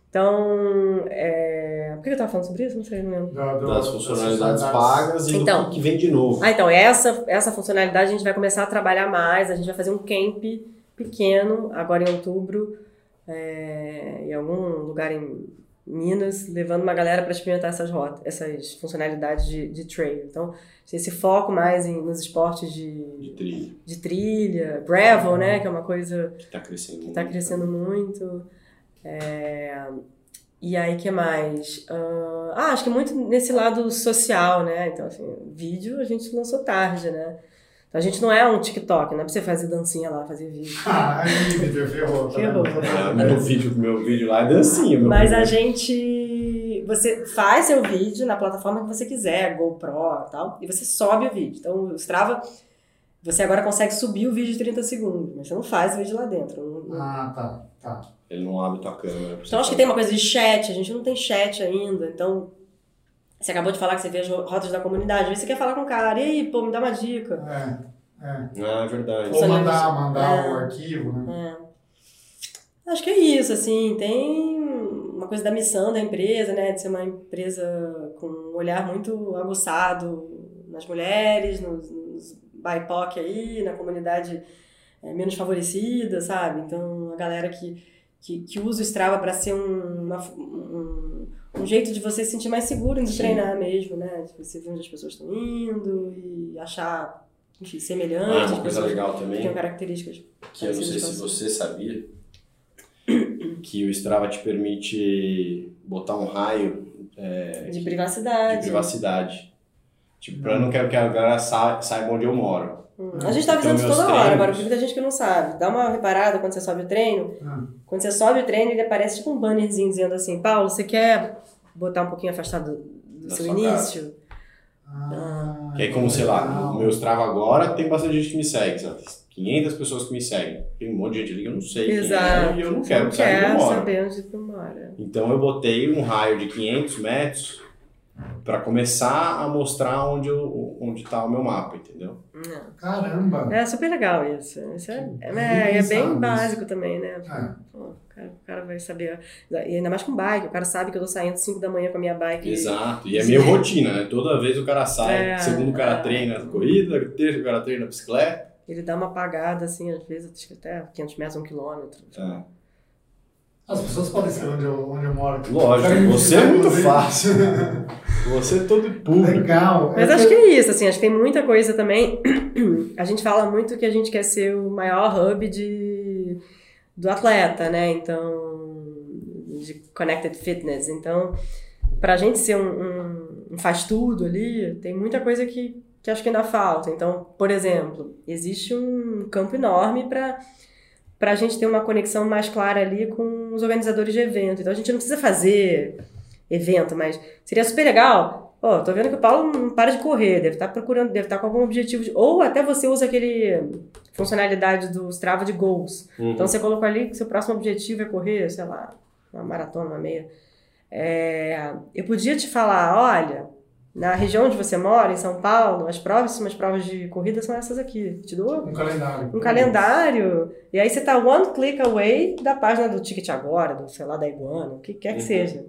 Então, é... por que eu tava falando sobre isso? Não sei, não lembro. Das funcionalidades pagas e Então. do que vem de novo. Ah, então, essa, essa funcionalidade a gente vai começar a trabalhar mais, a gente vai fazer um camp pequeno, agora em outubro, é, em algum lugar em Minas, levando uma galera para experimentar essas rotas, essas funcionalidades de, de trail. Então, esse foco mais em, nos esportes De de, trilha. de trilha, gravel, né, que é uma coisa Que tá crescendo que muito. tá crescendo muito. É, E aí, que mais? Ah, ah, acho que muito nesse lado social, né? Então, assim, vídeo a gente lançou tarde, né? Então, a gente não é um TikTok, não é pra você fazer dancinha lá, fazer vídeo. Ah, aí, Vitor, ferrou. tá Ferrou. Ah, meu, vídeo, meu vídeo lá é dancinha. Meu Mas vídeo. a gente. Você faz seu vídeo na plataforma que você quiser, GoPro e tal, e você sobe o vídeo. Então, o Strava, você agora consegue subir o vídeo de 30 segundos, mas você não faz o vídeo lá dentro. Não- Ah, tá, tá. Ele não abre tua câmera. Então acho que tem uma coisa de chat, a gente não tem chat ainda, então você acabou de falar que você vê as rotas da comunidade, às vezes você quer falar com o cara, e aí, pô, me dá uma dica. É, é. Ah, é verdade. Ou mandar, mandar É. o arquivo, né? É. Acho que é isso, assim, tem uma coisa da missão da empresa, né, de ser uma empresa com um olhar muito aguçado nas mulheres, nos, nos BIPOC aí, na comunidade é, menos favorecida, sabe? Então, a galera que, que, que usa o Strava para ser um, uma- um, um jeito de você se sentir mais seguro de Sim. treinar mesmo, né? De você ver onde as pessoas estão indo e achar, enfim, Ah, semelhantes, uma coisa legal que também, tenham características que eu não sei se você sabia, que o Strava te permite botar um raio é, de que- privacidade. de privacidade. Tipo, eu não quero que a galera sa- saiba onde eu moro. Hum. A gente tá Então, avisando isso meus toda hora, agora, porque muita gente que não sabe. Dá uma reparada quando você sobe o treino. Ah. Quando você sobe o treino, ele aparece tipo um bannerzinho dizendo assim: Paulo, você quer botar um pouquinho afastado do Da seu início? Ah, Que é como, sei lá, o meu Strava agora tem bastante gente que me segue, sabe? 500 pessoas que me seguem. Tem um monte de gente ali que eu não sei Exato. quem é e eu não quero não saber onde eu quer moro. saber onde tu mora. Então eu botei um raio de 500 metros para começar a mostrar onde eu, onde tá o meu mapa, entendeu? Não. Caramba! É super legal isso. Isso é, Que é, bem é bem isso. básico também, né? É. Pô, o, cara, o cara vai saber. E ainda mais com bike, o cara sabe que eu tô saindo 5 da manhã com a minha bike. Exato. E é meio rotina, né? Toda vez o cara sai, É, segundo o cara é. treina corrida, terceiro o cara treina bicicleta. Ele dá uma apagada, assim, às vezes, acho que até 500 metros, um quilômetro. É. As pessoas podem saber onde eu, onde eu moro. Lógico, você é muito fácil. Você é todo público. Legal. Mas É acho que é isso, assim, acho que tem muita coisa também. A gente fala muito que a gente quer ser o maior hub de, do atleta, né? Então, de connected fitness. Então, pra gente ser um, um, um faz tudo ali, tem muita coisa que, que acho que ainda falta. Então, por exemplo, existe um campo enorme para para a gente ter uma conexão mais clara ali com os organizadores de evento. Então a gente não precisa fazer evento, mas seria super legal. Ó, tô vendo que o Paulo não para de correr, deve estar procurando, deve estar com algum objetivo. De, ou até você usa aquele funcionalidade do Strava de goals. Uhum. Então você colocou ali que seu próximo objetivo é correr, sei lá, uma maratona, uma meia. É, eu podia te falar, olha, na região onde você mora, em São Paulo, as próximas provas de corrida são essas aqui. Te dou Um calendário. um calendário. E aí você tá one click away da página do Ticket Agora, do, sei lá, da Iguana, o que quer que Uhum. seja.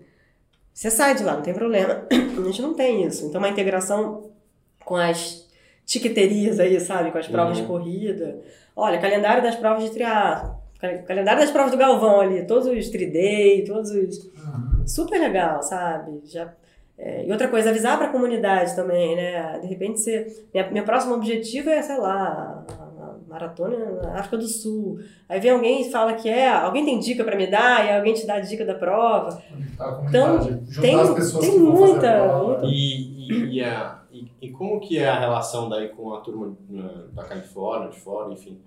Você sai de lá, não tem problema. A gente não tem isso. Então, uma integração com as tiqueterias aí, sabe? Com as provas Uhum. de corrida. Olha, calendário das provas de triatlo. cal- Calendário das provas do Galvão ali. Todos os tri-day, todos os... Aham. Super legal, sabe? Já... é, e outra coisa, avisar para a comunidade também, né? De repente, você, minha, meu próximo objetivo é, sei lá, maratona na África do Sul. Aí vem alguém e fala que é, alguém tem dica para me dar, e alguém te dá a dica da prova. Conectar a Então, tem- tem muita- muita- E, e, e, a, e, e como que é a relação daí com a turma né, da Califórnia, de fora, enfim?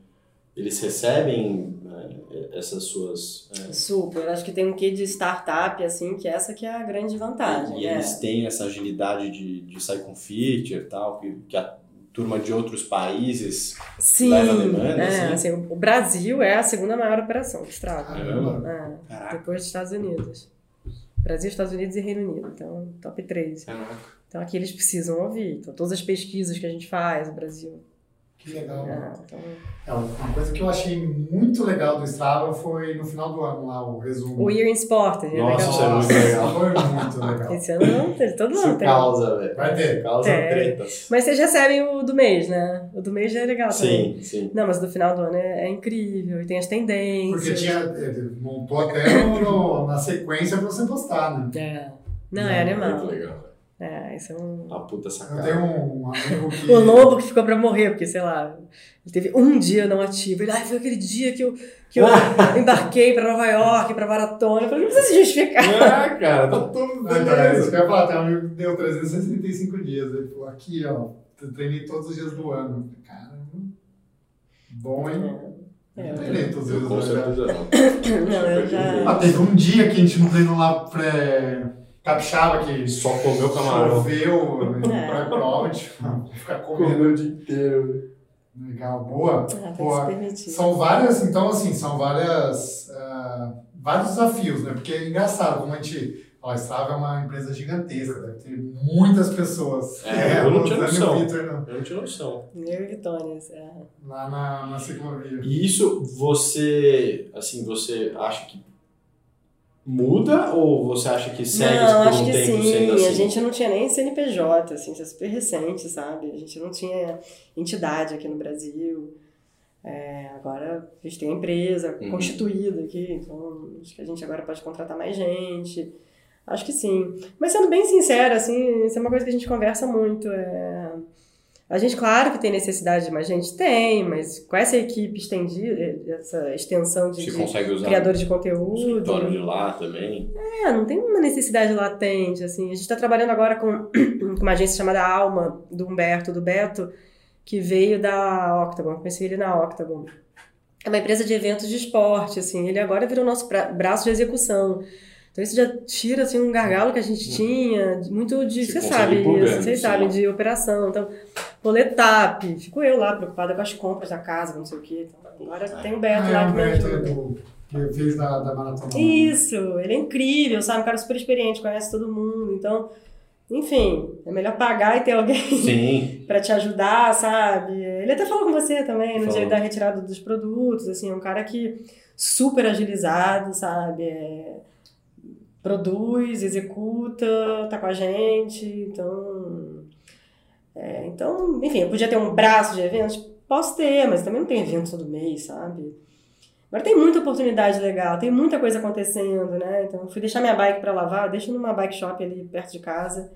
Eles recebem né, essas suas... é, Super, acho que tem um quê de startup, assim, que essa que é a grande vantagem. e né? eles têm essa agilidade de, de sair com feature e tal, que, que a turma de outros países... Sim, leva demanda, é, assim? assim, o Brasil é a segunda maior operação que Strava. Caramba. É, depois dos Estados Unidos. Brasil, Estados Unidos e Reino Unido. Então, top 3. Caraca. Então, aqui eles precisam ouvir. Então, todas as pesquisas que a gente faz, o Brasil. Que legal. É, então, É, uma coisa que eu achei muito legal do Strava foi no final do ano lá, o resumo. o Year in Sport. né? Nossa, Legal. isso é muito legal. Foi muito legal. Esse ano não teve, todo ano tem. causa, velho. Vai ter. Causa Tem. tretas. Mas vocês recebem o do mês, né? O do mês já é legal também. Sim, sim. Não, mas o do final do ano é, é incrível. E tem as tendências. Porque tinha, ele montou até no- na sequência pra você postar, né? É. Não, é animal. Muito legal. É, isso é um... Uma puta Eu sacada. tenho um amigo que. O lobo que ficou pra morrer, porque, sei lá, ele teve um dia não ativo. Ele, ai, foi aquele dia que eu, que eu embarquei pra Nova York, pra maratona. Eu falei, não precisa se justificar. Ah, cara, tá tudo Ah, é isso beleza. que eu ia falar, tem um amigo que deu 365 dias. Ele falou, aqui, ó, eu treinei todos os dias do ano. Eu Caramba, bom, hein? É, Eu treinei todos os Eu, dias do ano. não. Eu já- Ah, teve um dia que a gente não treinou lá pra Capixaba, que Só comeu camarão. choveu É. pra prova, tipo, ficar comendo. O dia inteiro. Legal, boa. Ah, Boa. São várias, então assim, são várias, ah, vários desafios, né? Porque é engraçado, como a gente, ó, a Strava é uma empresa gigantesca, deve ter muitas pessoas. É, eu não tinha noção. Vitor, não, Eu não tinha noção. Eu e Vitória. É. lá na, na ciclovia. E isso você, assim, você acha que muda ou você acha que segue Não, por acho um que tempo sim. sendo assim? A gente não tinha nem CNPJ, assim, isso é super recente, sabe? A gente não tinha entidade aqui no Brasil. É, agora a gente tem a empresa Uhum. constituída aqui, então acho que a gente agora pode contratar mais gente. Acho que sim. Mas sendo bem sincera, assim, isso é uma coisa que a gente conversa muito. É... A gente, claro que tem necessidade de mais gente, tem, mas com essa equipe estendida, essa extensão de, de criadores de conteúdo. escritório de lá também? É, não tem uma necessidade latente, assim. A gente está trabalhando agora com, com uma agência chamada Alma, do Humberto, do Beto, que veio da Octagon. Conheci ele na Octagon. É uma empresa de eventos de esporte, assim. Ele agora virou nosso bra- braço de execução. Então isso já tira, assim, um gargalo que a gente tinha, de- muito de... Você sabe vocês sim. sabem, de operação. Então, roletap. Fico eu lá, preocupada com as compras da casa, não sei o quê. Então, agora tem o Beto Ah, é lá o que me Beto ajuda. do, que fez da, da maratona. Isso, ele é incrível, sabe? Um cara super experiente, conhece todo mundo. Então, enfim, é melhor pagar e ter alguém Sim. pra te ajudar, sabe? Ele até falou com você também no Falou. dia da retirada dos produtos, assim, é um cara que super agilizado, sabe? É, produz, executa, tá com a gente, então. é, então, enfim, eu podia ter um braço de eventos? Posso ter, mas também não tem evento todo mês, sabe? Agora tem muita oportunidade legal, tem muita coisa acontecendo, né? Então, fui deixar minha bike para lavar, deixo numa bike shop ali perto de casa.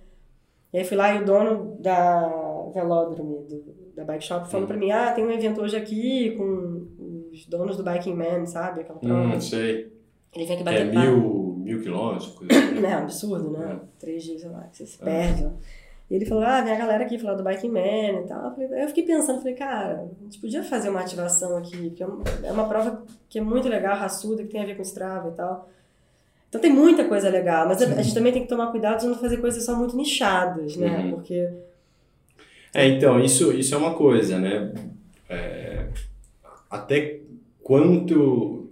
E aí fui lá e o dono da velódromo, do- da bike shop, falou pra mim, ah, tem um evento hoje aqui com os donos do Biking Man, sabe? Aquela prova. Hum, sei. Ele vem aqui é bater papo. mil, mil quilômetros, coisa assim. É um absurdo, né? Três dias, sei lá, que você se perde. Ele falou, ah, vem a galera aqui falar do Biking Man e tal. Eu, fiquei pensando, falei, cara, a gente podia fazer uma ativação aqui, que é uma, é uma prova que é muito legal, raçuda, que tem a ver com Strava e tal. Então tem muita coisa legal, mas a, a gente também tem que tomar cuidado de não fazer coisas só muito nichadas, né? Uhum. Porque É, então, isso, isso é uma coisa, né? É, até quanto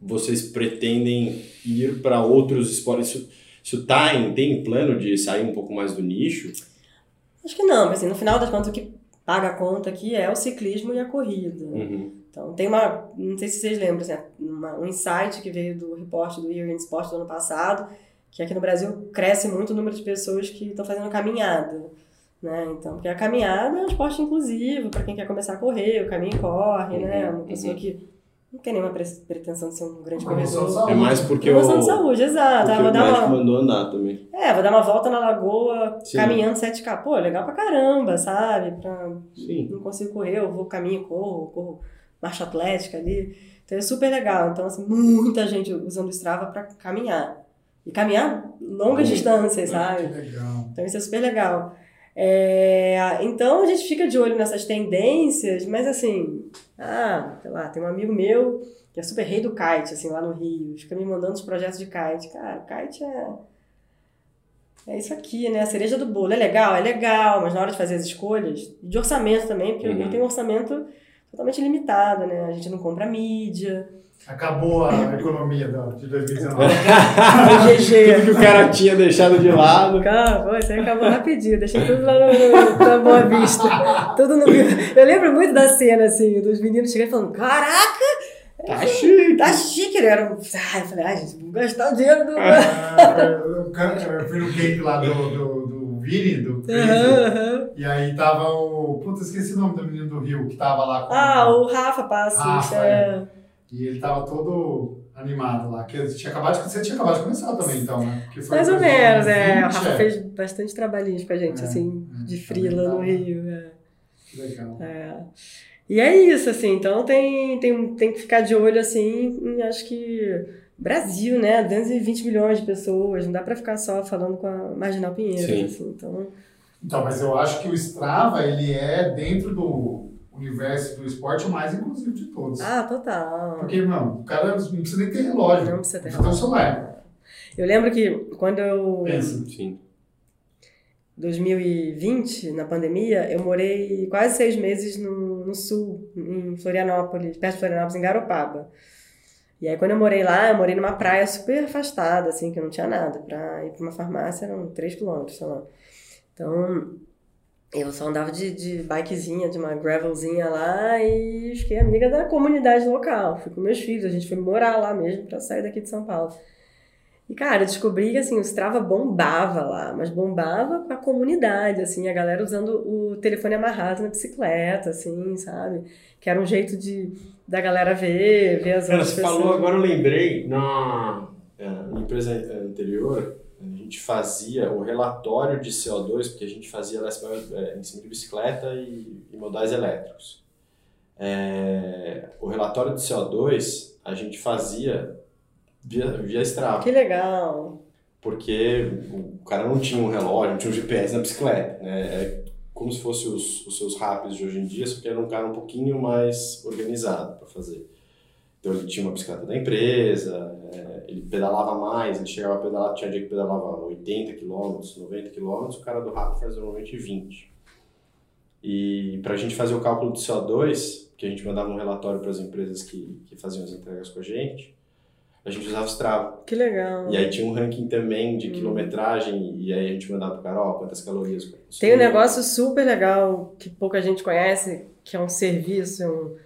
vocês pretendem ir para outros esportes? Isso, isso tá em, tem plano de sair um pouco mais do nicho? acho que não, mas assim, no final das contas o que paga a conta aqui é o ciclismo e a corrida. Uhum. Então, tem uma, não sei se vocês lembram, assim, uma- um insight que veio do repórter do Year in Sport do ano passado, que aqui no Brasil cresce muito o número de pessoas que estão fazendo caminhada. Né? Então, porque a caminhada é um esporte inclusivo para quem quer começar a correr, o caminho corre, né? Uhum, Uma pessoa uhum. que não tem nenhuma pre- pretensão de ser um grande Uma de corredor. É mais porque o, Promoção de saúde, exato. porque Ah, vou o dar uma, mandou andar também. é, vou dar uma volta na lagoa Sim. caminhando 7K. Pô, legal pra caramba, sabe? Pra, Sim. não consigo correr, eu vou caminho, corro, corro marcha atlética ali. Então é super legal. Então, assim, muita gente usando o Strava para caminhar. E caminhar longas Uhum. distâncias, Que sabe? legal. Então isso é super legal. É, então a gente fica de olho nessas tendências, mas assim, ah, sei lá, tem um amigo meu que é super rei do kite, assim, lá no Rio, fica me mandando os projetos de kite. Cara, kite é. É isso aqui, né? A cereja do bolo. É legal? É legal, mas na hora de fazer as escolhas, de orçamento também, porque Uhum. eu tenho um orçamento totalmente limitado, né? A gente não compra mídia. Acabou a economia da- de 2019. GG. Tudo que o cara tinha deixado de lado. Pô, isso aí acabou rapidinho. Deixei tudo lá no, na Boa Vista. Tudo no Eu lembro muito da cena, assim, dos meninos chegando e falando: Caraca, Tá chique. tá chique. Ele era um. Ai, eu falei: Ai, gente, vamos gastar o dinheiro do. Ah, eu, fui no camp lá do, do, do Vini, do Crazy, aham. e aí tava o. Puta, esqueci o nome do menino do Rio que tava lá com. Ah, o Rafa Passos. Rafa, é. E ele tava todo animado lá. Que tinha acabado de, você tinha acabado de começar também, então, né? Mais ou 2020, menos, é. O Rafa é. fez bastante trabalhinhos com a gente, É, assim, é, de frila no Rio. É. Que legal. É. E é isso, assim, então tem, tem, tem que ficar de olho, assim, em, acho que Brasil, né? 220 milhões de pessoas, não dá pra ficar só falando com a Marginal Pinheiro, Sim. assim, então... Então, mas eu acho que o Strava, ele é, dentro do universo do esporte, o mais inclusivo de todos. Ah, total. Porque, não, o cara não precisa nem ter relógio. Não precisa ter Precisa ter um celular. Eu lembro que quando eu... Pensa. Sim. 2020, na pandemia, eu morei quase seis meses no, no sul, em Florianópolis, perto de Florianópolis, em Garopaba. E aí, quando eu morei lá, eu morei numa praia super afastada, assim, que não tinha nada. Pra ir pra uma farmácia eram três quilômetros, sei lá. Então, eu só andava de, de bikezinha, de uma gravelzinha lá e fiquei amiga da comunidade local. Fui com meus filhos, a gente foi morar lá mesmo pra sair daqui de São Paulo. E, cara, eu descobri que, assim, o Strava bombava lá, mas bombava com a comunidade, assim, a galera usando o telefone amarrado na bicicleta, assim, sabe? Que era um jeito de da galera ver, ver as Cara, outras você pessoas. falou, agora eu lembrei, na é, na empresa anterior, a gente fazia o relatório de CO2, porque a gente fazia é, em cima de bicicleta e, e modais elétricos. É, o relatório de CO2 a gente fazia via, via Strava, Que legal. porque o cara não tinha um relógio, não tinha um GPS na bicicleta, né? É como se fosse os, os seus rápidos de hoje em dia, só que era um cara um pouquinho mais organizado para fazer. Então ele tinha uma bicicleta da empresa, é, ele pedalava mais, ele chegava a pedalar, tinha dia que pedalava 80 km, 90 km, o cara do rápido fazia normalmente 20. E para a gente fazer o cálculo do CO2, que a gente mandava um relatório para as empresas que, que faziam as entregas com a gente, a gente usava o Strava. Que legal. E aí tinha um ranking também de quilometragem, e aí a gente mandava pro cara, ó, quantas calorias. Tem um negócio super legal que pouca gente conhece, que é um serviço, um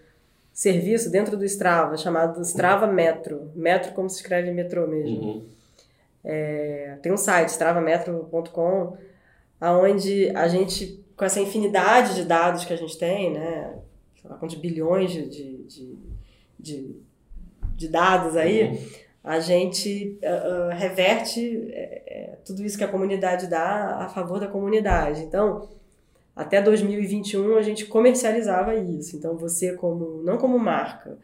serviço dentro do Strava, chamado Strava Metro. Metro como se escreve metrô mesmo. Uhum. É, tem um site, stravametro.com, aonde a gente, com essa infinidade de dados que a gente tem, né, lá quantos bilhões de, de, de, de, de dados aí, a gente ah, reverte é, tudo isso que a comunidade dá a favor da comunidade. Então, até 2021 a gente comercializava isso. Então, você como não como marca,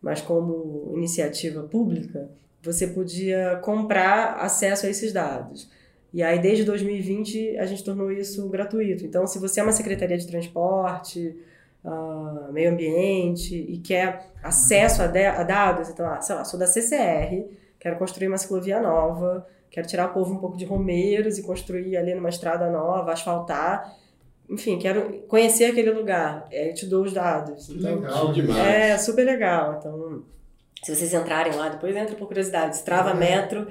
mas como iniciativa pública, você podia comprar acesso a esses dados. E aí, desde 2020, a gente tornou isso gratuito. Então, se você é uma secretaria de transporte, ah, meio ambiente e quer acesso a, a dados, então, ah, sei lá, sou da CCR, quero construir uma ciclovia nova, quero tirar o povo um pouco de Romeiros e construir ali numa estrada nova, asfaltar. Enfim, quero conhecer aquele lugar. Eu te dou os dados. Então, legal. Demais. é, super legal. Então, se vocês entrarem lá, depois entra por curiosidade. Strava Metro.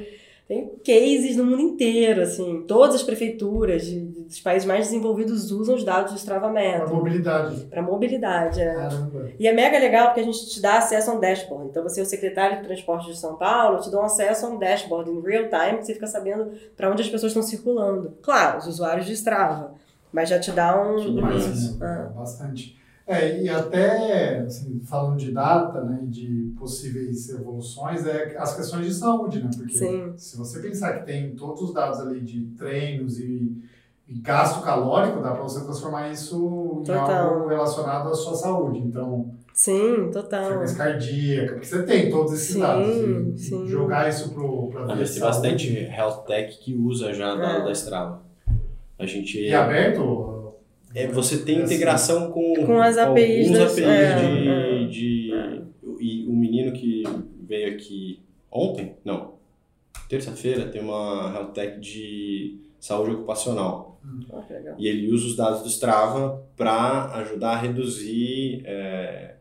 Tem cases no mundo inteiro, assim. Todas as prefeituras de- dos países mais desenvolvidos usam os dados do Strava Metro. mobilidade. Para mobilidade, é. Caramba. E é mega legal porque a gente te dá acesso a um dashboard. Então, você é o secretário de transporte de São Paulo, te dá um acesso a um dashboard em real time, que você fica sabendo para onde as pessoas estão circulando. Claro, os usuários de Strava. Mas já te dá um. Demais. Mas, Ah. Bastante. É, e até, assim, falando de data, né, e de possíveis evoluções, é as questões de saúde, né? Porque Sim. se você pensar que tem todos os dados ali de treinos e, e gasto calórico, dá para você transformar isso em Total. algo relacionado à sua saúde. Então, Sim, total. frequência cardíaca, porque você tem todos esses Sim, dados. E sim. jogar isso para a mas tem bastante health tech que usa já dado É. da Strava. A gente. E aberto? É, você tem Assim. integração com, Com as APIs alguns das- APIs é, de, é. de- E o menino que veio aqui ontem, não, terça-feira, tem uma health tech de saúde ocupacional. Ah, que legal. E ele usa os dados do Strava para ajudar a reduzir, é,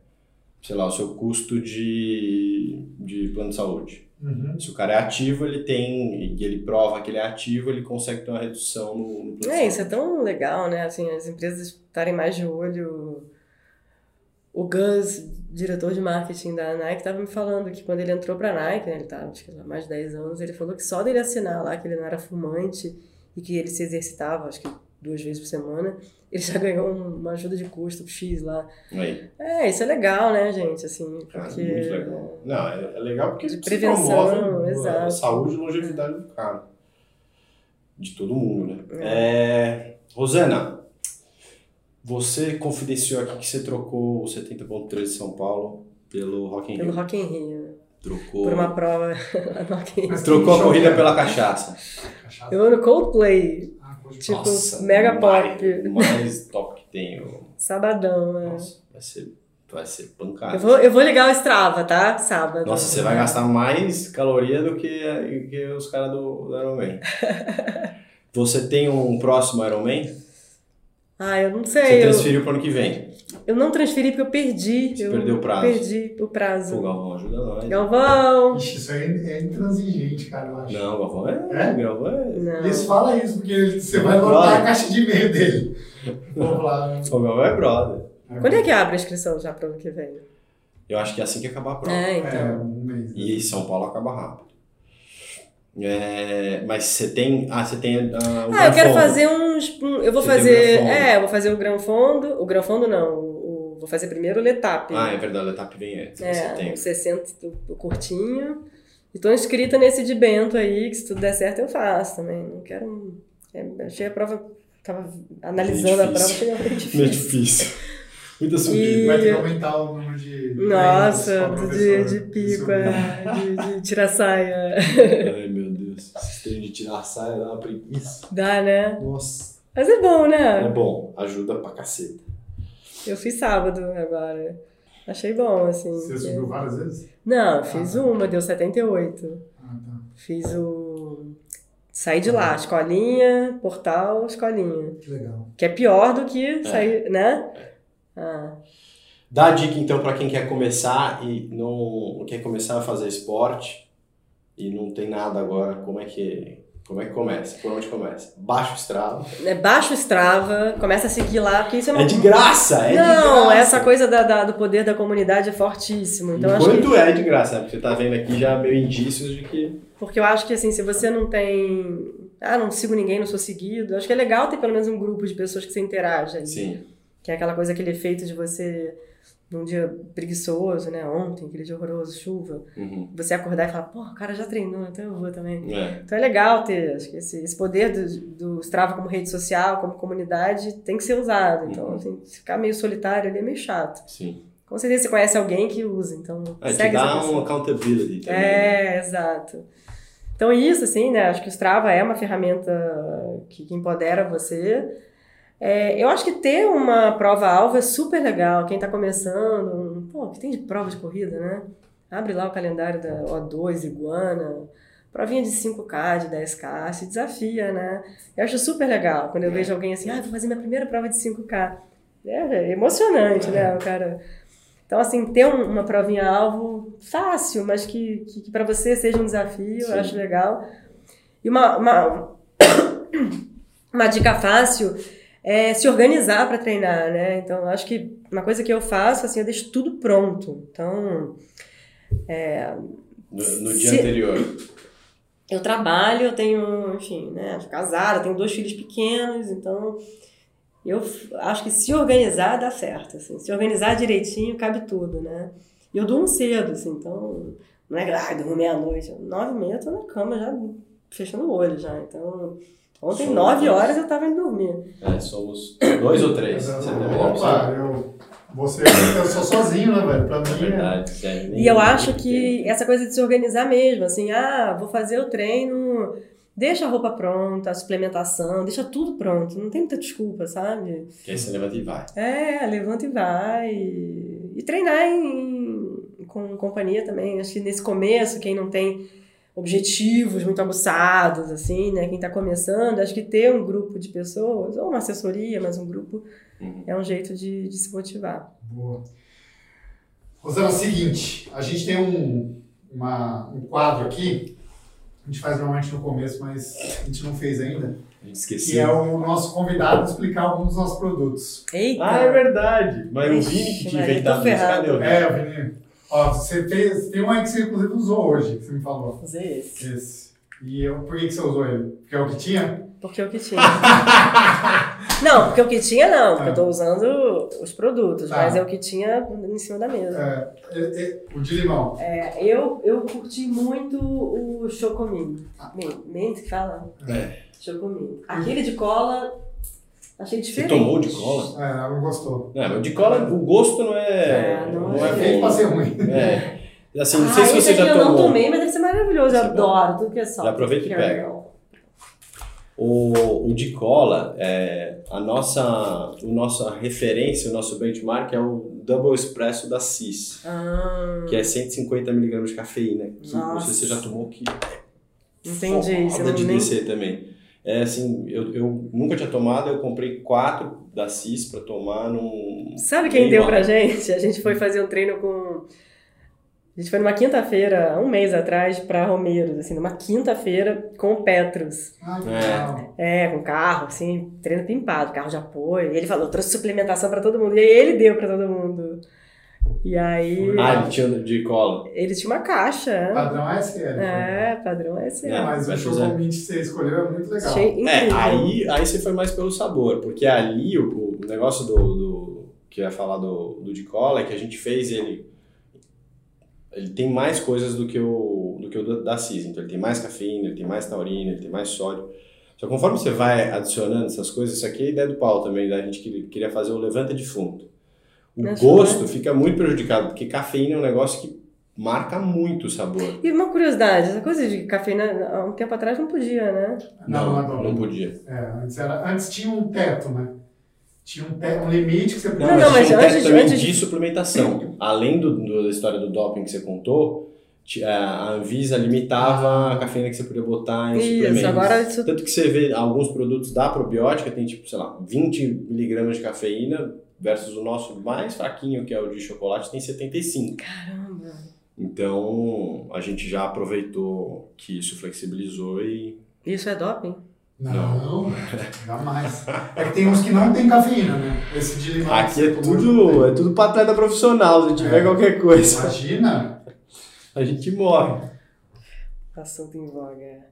sei lá, o seu custo de, de plano de saúde. Uhum. Se o cara é ativo, ele tem, e ele prova que ele é ativo, ele consegue ter uma redução no, no plano de É, isso é tão legal, né? Assim, as empresas estarem mais de olho. O Gus, diretor de marketing da Nike, estava me falando que quando ele entrou para a Nike, né, ele estava acho que lá mais de 10 anos, ele falou que só dele assinar lá que ele não era fumante e que ele se exercitava, acho que duas vezes por semana, ele já ganhou um- uma ajuda de custo X lá. Aí. É, isso é legal, né, gente? Assim, Cara, porque. muito legal. Não, é, é legal porque De você prevenção, promove a exato. saúde e longevidade do cara. De todo mundo, né? É, Rosana, você confidenciou aqui que você trocou o 70.3 de São Paulo pelo Rock in Pelo Rio. Rock in Rio, né? Trocou, por uma prova lá no Rock in Rio. Mas trocou a corrida pela cara. cachaça. Cachaça. Eu vou no Coldplay, Ah, tipo, Nossa, mega mais- pop. Mais top que tem. o- sabadão, né? Nossa, vai ser, vai ser pancada. Eu vou, eu vou ligar o Strava, tá? Sábado. Nossa, você vai gastar mais caloria do que, que os caras do, do Ironman. Você tem um próximo Ironman? Ah, eu não Você sei. Eu, transferiu para o ano que vem. Eu não transferi porque eu perdi. Você eu perdeu o prazo. Perdi o prazo. Pô, Galvão, ajuda nós. Galvão! Ixi, isso aí é intransigente, cara, eu acho. Não, Galvão é. É? Galvão é. Não. Eles falam isso porque você vai lotar vai. a caixa de e-mail dele. Vamos lá. O Galvão é brother. Quando é que abre a inscrição já para o ano que vem? Eu acho que é assim que acabar a prova. É, É, então. um mês. né? E São Paulo acaba rápido. É, mas você tem. Ah, você tem. ah, o Ah, eu quero fazer uns. um- eu vou o fazer. É, eu vou fazer o Gran Fondo. O Gran Fondo não. O, o- vou fazer primeiro o Letap. Ah, é verdade, a etapa vem antes. É, tem. o 60 do, do curtinho. E tô inscrita nesse de Bento aí, que se tudo der certo eu faço também. Não quero. é, achei a prova. Tava analisando a prova, difícil. achei meio Meio difícil. difícil. Muita subida. Vai ter que aumentar o número de. Nossa, de, de pico, é, de, de tirar saia. Ai, meu Deus. Esse trem de tirar saia dá uma preguiça. Dá, né? Nossa. Mas é bom, É né? bom, ajuda pra caceta. Eu fiz sábado agora. Achei bom, assim. Você que- subiu várias vezes? Não, eu fiz uma, deu 78. Ah, tá. Fiz o. Saí de lá, escolinha, portal, escolinha. Que legal. Que é pior do que sair, né? Ah, Dá a dica então pra quem quer começar e não quer começar a fazer esporte e não tem nada agora, como é que como é que começa? Por onde começa? Baixa o Strava. é baixo o Strava, começa a seguir lá, porque isso é uma. É de graça, é de Não, graça. essa coisa da, da- do poder da comunidade é fortíssimo. Então, acho que é de graça, né? porque você tá vendo aqui já meio indícios de que Porque eu acho que assim, se você não tem. Ah, não sigo ninguém, não sou seguido. Acho que é legal ter pelo menos um grupo de pessoas que você interage ali. sim, Que é aquela coisa, aquele efeito de você, num dia preguiçoso, né? Ontem, aquele dia horroroso, chuva. uhum. Você acordar e falar, pô, o cara já treinou, então eu vou também. é. Então é legal ter, acho que esse, esse poder do, do Strava como rede social, como comunidade, tem que ser usado. Então, Uhum. assim, ficar meio solitário ali é meio chato. sim. Com certeza você conhece alguém que usa, então É, te segue essa dá um accountability também. né? É, exato. Então, isso, assim, né? Acho que o Strava é uma ferramenta que, que empodera você. É, eu acho que ter uma prova-alvo é super legal. Quem está começando, pô, que tem de prova de corrida, né? Abre lá o calendário da O2, Iguana, provinha de 5K, de 10K, se desafia, né? Eu acho super legal quando eu vejo alguém assim, ah, vou fazer minha primeira prova de 5K. É, é emocionante, né? O cara. Então, assim, ter um- uma provinha alvo fácil, mas que, que, que para você seja um desafio, Sim. eu acho legal. E uma, uma, uma dica fácil é se organizar para treinar, né? Então, eu acho que uma coisa que eu faço, assim, eu deixo tudo pronto. Então, No, no dia Se- anterior. eu trabalho, eu tenho, enfim, né, sou casada, tenho dois filhos pequenos, então eu acho que se organizar dá certo, assim, se organizar direitinho cabe tudo, né? E eu durmo cedo, assim, então não é que, ah, durmo meia-noite, nove e meia eu tô na cama já fechando o olho já, então ontem Somos nove dois. horas eu tava indo dormir. É, somos dois ou três. Você Opa, eu, você, eu sou sozinho, né, velho? Pra É mim, é- verdade. nem- E eu acho que essa coisa de se organizar mesmo, assim, ah, vou fazer o treino, deixa a roupa pronta, a suplementação, deixa tudo pronto, não tem muita desculpa, sabe? Que aí você levanta e vai. É, levanta e vai. E treinar em, com companhia também. Acho que nesse começo, quem não tem objetivos muito aguçados, assim, né? Quem tá começando, acho que ter um grupo de pessoas, ou uma assessoria, mas um grupo, Uhum. é um jeito de, de se motivar. Boa. Rosana, é o seguinte, a gente tem um, uma- um quadro aqui, a gente faz normalmente no começo, mas a gente não fez ainda, A gente que esqueceu. é o nosso convidado explicar alguns dos nossos produtos. Eita! Ah, é verdade. Mas o Ixi, Vini que tinha inventado isso, cadê o Vini? É, Vini, ó, você fez, tem um aí que você inclusive usou hoje, que você me falou. Fazer esse. Esse. E eu, por que, que você usou ele? Porque é o que tinha? Porque é o que tinha. não, porque o que tinha não, porque Ah. eu tô usando os produtos, Tá. mas é o que tinha em cima da mesa. É, é, é, o de limão. É, eu, eu curti muito o Chocomin. Mint que fala? É. Chocomin. Aquele de cola, achei Você diferente. tomou de cola? É, ela não gostou. Não, mas de cola, o gosto não é. É, não não é é Feito bom. pra ser ruim. É. Assim, não ah, sei se você já eu não tomou. tomei, mas deve ser maravilhoso. Eu Você adoro tudo que é só. Já aproveita e pega. O, o de cola, é, a nossa, a nossa referência, o nosso benchmark é o Double Espresso da CIS, Ah, que é 150mg de cafeína. Que Nossa. você já tomou que entendi. Você foda não de nem... descer também. É assim, eu, eu nunca tinha tomado, eu comprei quatro da CIS pra tomar num. Sabe quem deu pra gente? A gente foi fazer um treino com. A gente foi numa quinta-feira, um mês atrás, pra Romeiros, assim, numa quinta-feira com o Petros. Ah, que É. legal. É, com carro, assim, treino pimpado, carro de apoio. E ele falou, trouxe suplementação pra todo mundo. E aí ele deu pra todo mundo. E aí Ah, ele tinha de cola. ele tinha uma caixa. é. Padrão SL. É, padrão é esse. É, Mas o vai show fazer. mint que você escolheu é muito legal. Achei. É, aí, aí você foi mais pelo sabor, porque ali o, o negócio do, do- que eu ia falar do, do de cola é que a gente fez ele. Ele tem mais coisas do que o, do que o da- CIS. Então ele tem mais cafeína, ele tem mais taurina, ele tem mais sódio. Só que conforme você vai adicionando essas coisas, isso aqui é ideia do Paulo também, da gente que queria fazer o levanta defunto. O Acho gosto fica muito prejudicado, porque cafeína é um negócio que marca muito o sabor. E uma curiosidade, essa coisa de cafeína, há um tempo atrás não podia, né? Não, não, não, não. podia. É, antes, era, antes tinha um teto, né? Tinha um, teto, um limite que você podia. Não, não, mas tinha um teto antes- também antes- de suplementação. Além do, do- da história do doping que você contou, a Anvisa limitava a cafeína que você podia botar em suplementos. Isso, agora isso Tanto que você vê alguns produtos da probiótica, tem tipo, sei lá, 20 miligramas de cafeína versus o nosso mais fraquinho, que é o de chocolate, tem 75. Caramba. Então, a gente já aproveitou que isso flexibilizou e... Isso é doping? Não, jamais. É que tem uns que não tem cafeína, né? Esse de limão. Aqui é tudo, é tudo pra atleta profissional, se tiver É. qualquer coisa, Imagina. a gente morre. Assunto em voga.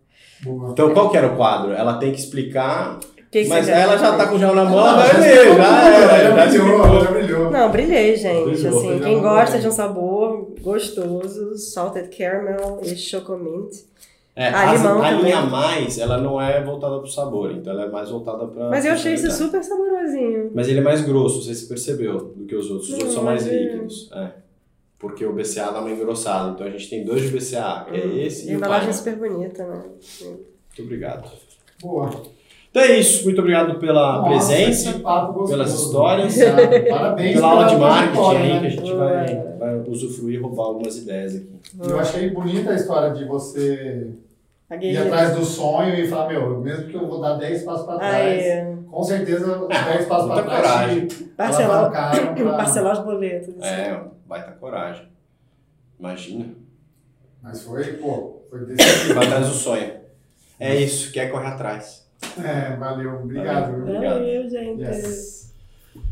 Boa. Então, qual que era o quadro? Ela tem que explicar, que que mas ela já tá com o gel na mão, Ah, vai já ver, já era, já já brilhou, já brilhou. Não, brilhei, gente. Brilhou, assim, brilhou quem gosta bem. de um sabor gostoso, salted caramel e chocomint. É, Ah, as- limão a linha a mais, ela não é voltada pro sabor, então ela é mais voltada pra... Mas eu achei isso funcionalidade. super saborosinho. Mas ele é mais grosso, você se percebeu, do que os outros. Os Não, outros são mais é- líquidos. É. porque o BCA dá uma engrossada. Então a gente tem dois de BCA, que é esse E e a o embalagem é super bonita, né? Muito obrigado. Boa. Então é isso. Muito obrigado pela Nossa, presença, papo pelas histórias. Obrigado. Parabéns pela aula de marketing trajetória, aí, né? que a gente vai, vai usufruir e roubar algumas ideias aqui. Eu achei bonita a história de você ir atrás do sonho e falar, meu, mesmo que eu vou dar 10 passos para trás, Aí, com certeza os 10 passos para trás parcelar, pra- parcelar os boletos. assim. É, baita coragem. Imagina. Mas foi, pô, foi decisivo. Vai atrás do sonho. É isso, quer correr atrás. É, valeu. Obrigado. viu? Obrigado. Valeu, gente. Yes.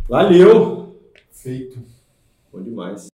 Valeu! Feito. Bom demais.